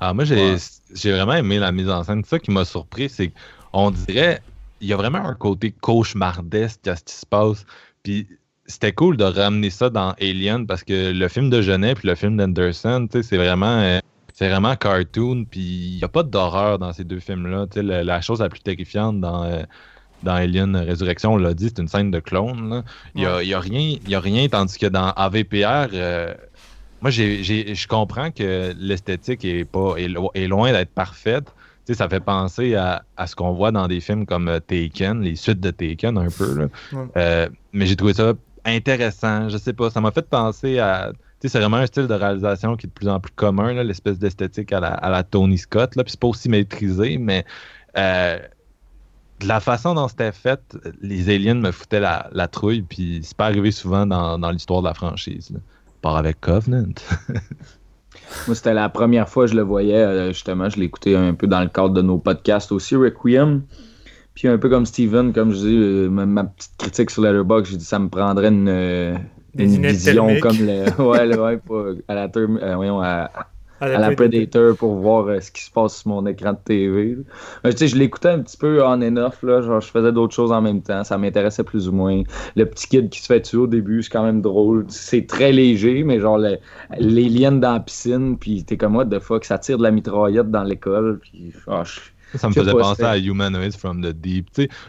Alors moi, j'ai Ouais. j'ai vraiment aimé la mise en scène. Ça qui m'a surpris, c'est qu'on dirait il y a vraiment un côté cauchemardesque à ce qui se passe. Puis c'était cool de ramener ça dans Alien parce que le film de Genet puis le film d'Anderson, c'est vraiment euh, c'est vraiment cartoon. Puis il n'y a pas d'horreur dans ces deux films-là. Le- la chose la plus terrifiante dans euh, dans Alien Résurrection, on l'a dit, c'est une scène de clone. Il n'y a, y a rien, y a rien, tandis que dans AVPR, euh, moi, j'ai, j'ai- je comprends que l'esthétique est, pas, est, lo- est loin d'être parfaite. Ça fait penser à, à ce qu'on voit dans des films comme euh, Taken, les suites de Taken un peu. là. Ouais. Euh, mais j'ai trouvé ça intéressant. Je sais pas, ça m'a fait penser à. C'est vraiment un style de réalisation qui est de plus en plus commun, l'espèce d'esthétique à la, Tony Scott. Là, puis c'est pas aussi maîtrisé, mais euh, de la façon dont c'était fait, les aliens me foutaient la, trouille, puis c'est pas arrivé souvent dans, dans l'histoire de la franchise. Là. Part avec Covenant. Moi, c'était la première fois que je le voyais. euh, justement, je l'écoutais un peu dans le cadre de nos podcasts aussi, Requiem. Puis un peu comme Steven, comme je dis, euh, ma, ma petite critique sur Letterboxd, j'ai dit ça me prendrait une, une vision thermiques. comme le, ouais, le- ouais, pas- à la, term- euh, voyons, à, À à la Predator pour voir euh, ce qui se passe sur mon écran de TV. sais, je l'écoutais un petit peu on and off, là, genre je faisais d'autres choses en même temps, ça m'intéressait plus ou moins. Le petit kid qui se fait tuer au début, c'est quand même drôle. C'est très léger, mais genre le- les liens dans la piscine, puis t'es comme what the fuck, ça tire de la mitraillette dans l'école, puis ah, je- Ça me faisait penser à Humanoids from the Deep.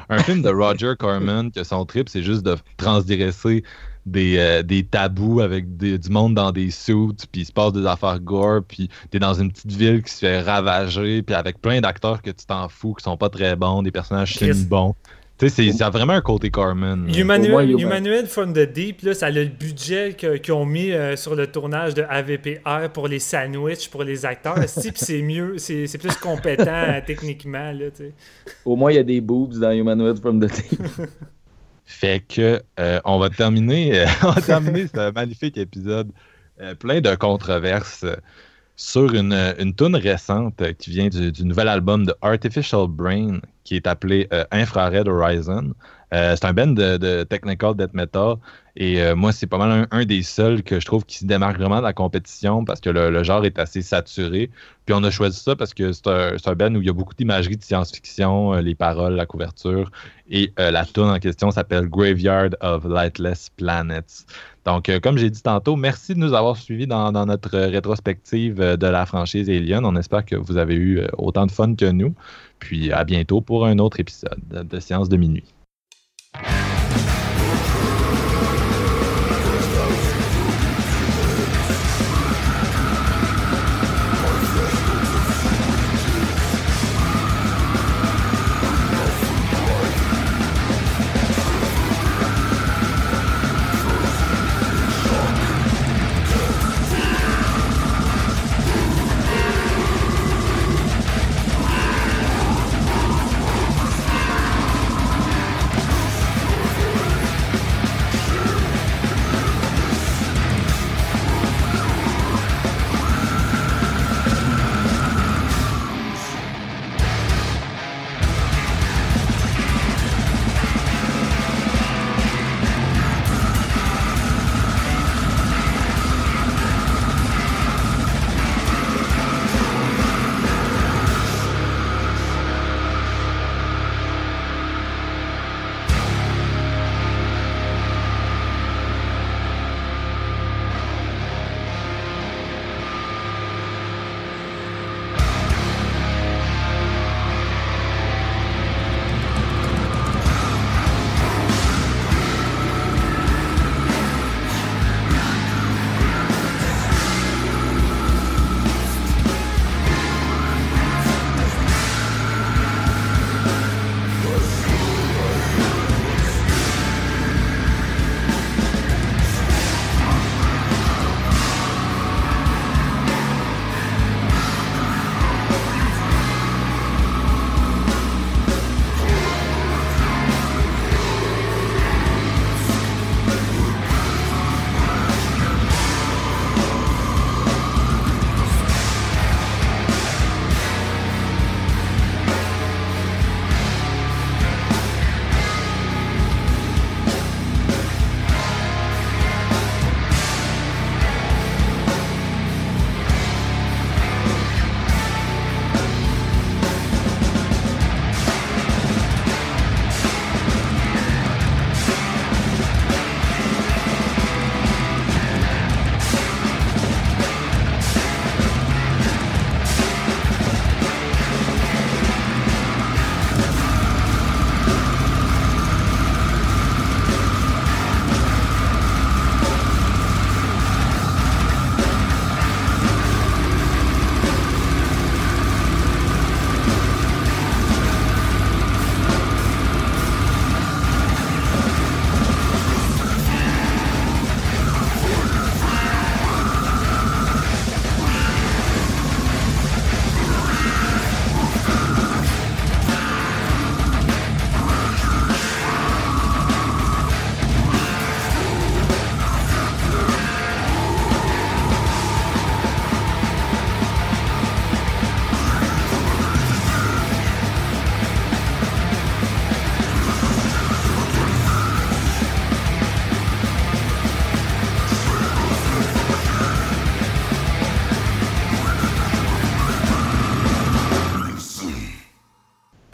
Un film de Roger Corman que son trip, c'est juste de transgresser des, euh, des tabous avec des- du monde dans des suits, puis il se passe des affaires gore, puis t'es dans une petite ville qui se fait ravager, puis avec plein d'acteurs que tu t'en fous, qui sont pas très bons, des personnages Chris. chimiques bons. Tu sais, c'est- ça a vraiment un côté Corman. là. Humanoid, from the Deep, là, ça a le budget qu'ils ont mis euh, sur le tournage de AVPR pour les sandwichs, pour les acteurs. Si, puis c'est mieux, c'est c'est plus compétent euh, techniquement. Là, tu sais. au moins il y a des boobs dans Humanoid from the Deep. Fait que euh, on va terminer, euh, on va terminer ce magnifique épisode euh, plein de controverses euh, sur une, une tune récente qui vient du, du nouvel album de Artificial Brain qui est appelé euh, Infrared Horizon. Euh, c'est un band de, technical death metal et euh, moi c'est pas mal un, des seuls que je trouve qui se démarque vraiment de la compétition parce que le, genre est assez saturé. Puis on a choisi ça parce que c'est un, un band où il y a beaucoup d'imagerie de science-fiction, euh, les paroles, la couverture. Et la tune en question s'appelle Graveyard of Lightless Planets. Donc, comme j'ai dit tantôt, merci de nous avoir suivis dans, notre rétrospective de la franchise Alien. On espère que vous avez eu autant de fun que nous. Puis à bientôt pour un autre épisode de, de Séance de minuit. Thank you.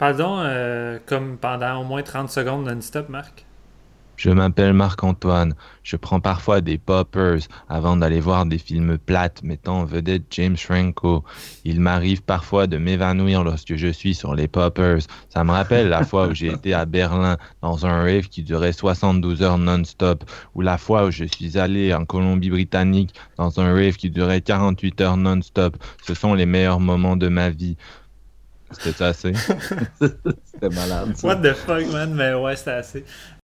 Euh, comme pendant au moins 30 secondes non-stop, Marc? Je m'appelle Marc-Antoine. Je prends parfois des poppers avant d'aller voir des films plates mettant en vedette James Franco. Il m'arrive parfois de m'évanouir lorsque je suis sur les poppers. Ça me rappelle la fois où j'ai été à Berlin dans un rave qui durait 72 heures non-stop, ou la fois où je suis allé en Colombie-Britannique dans un rave qui durait 48 heures non-stop. Ce sont les meilleurs moments de ma vie. C'était assez? C'était malade. ça. What the fuck, man? Mais ouais, c'était assez.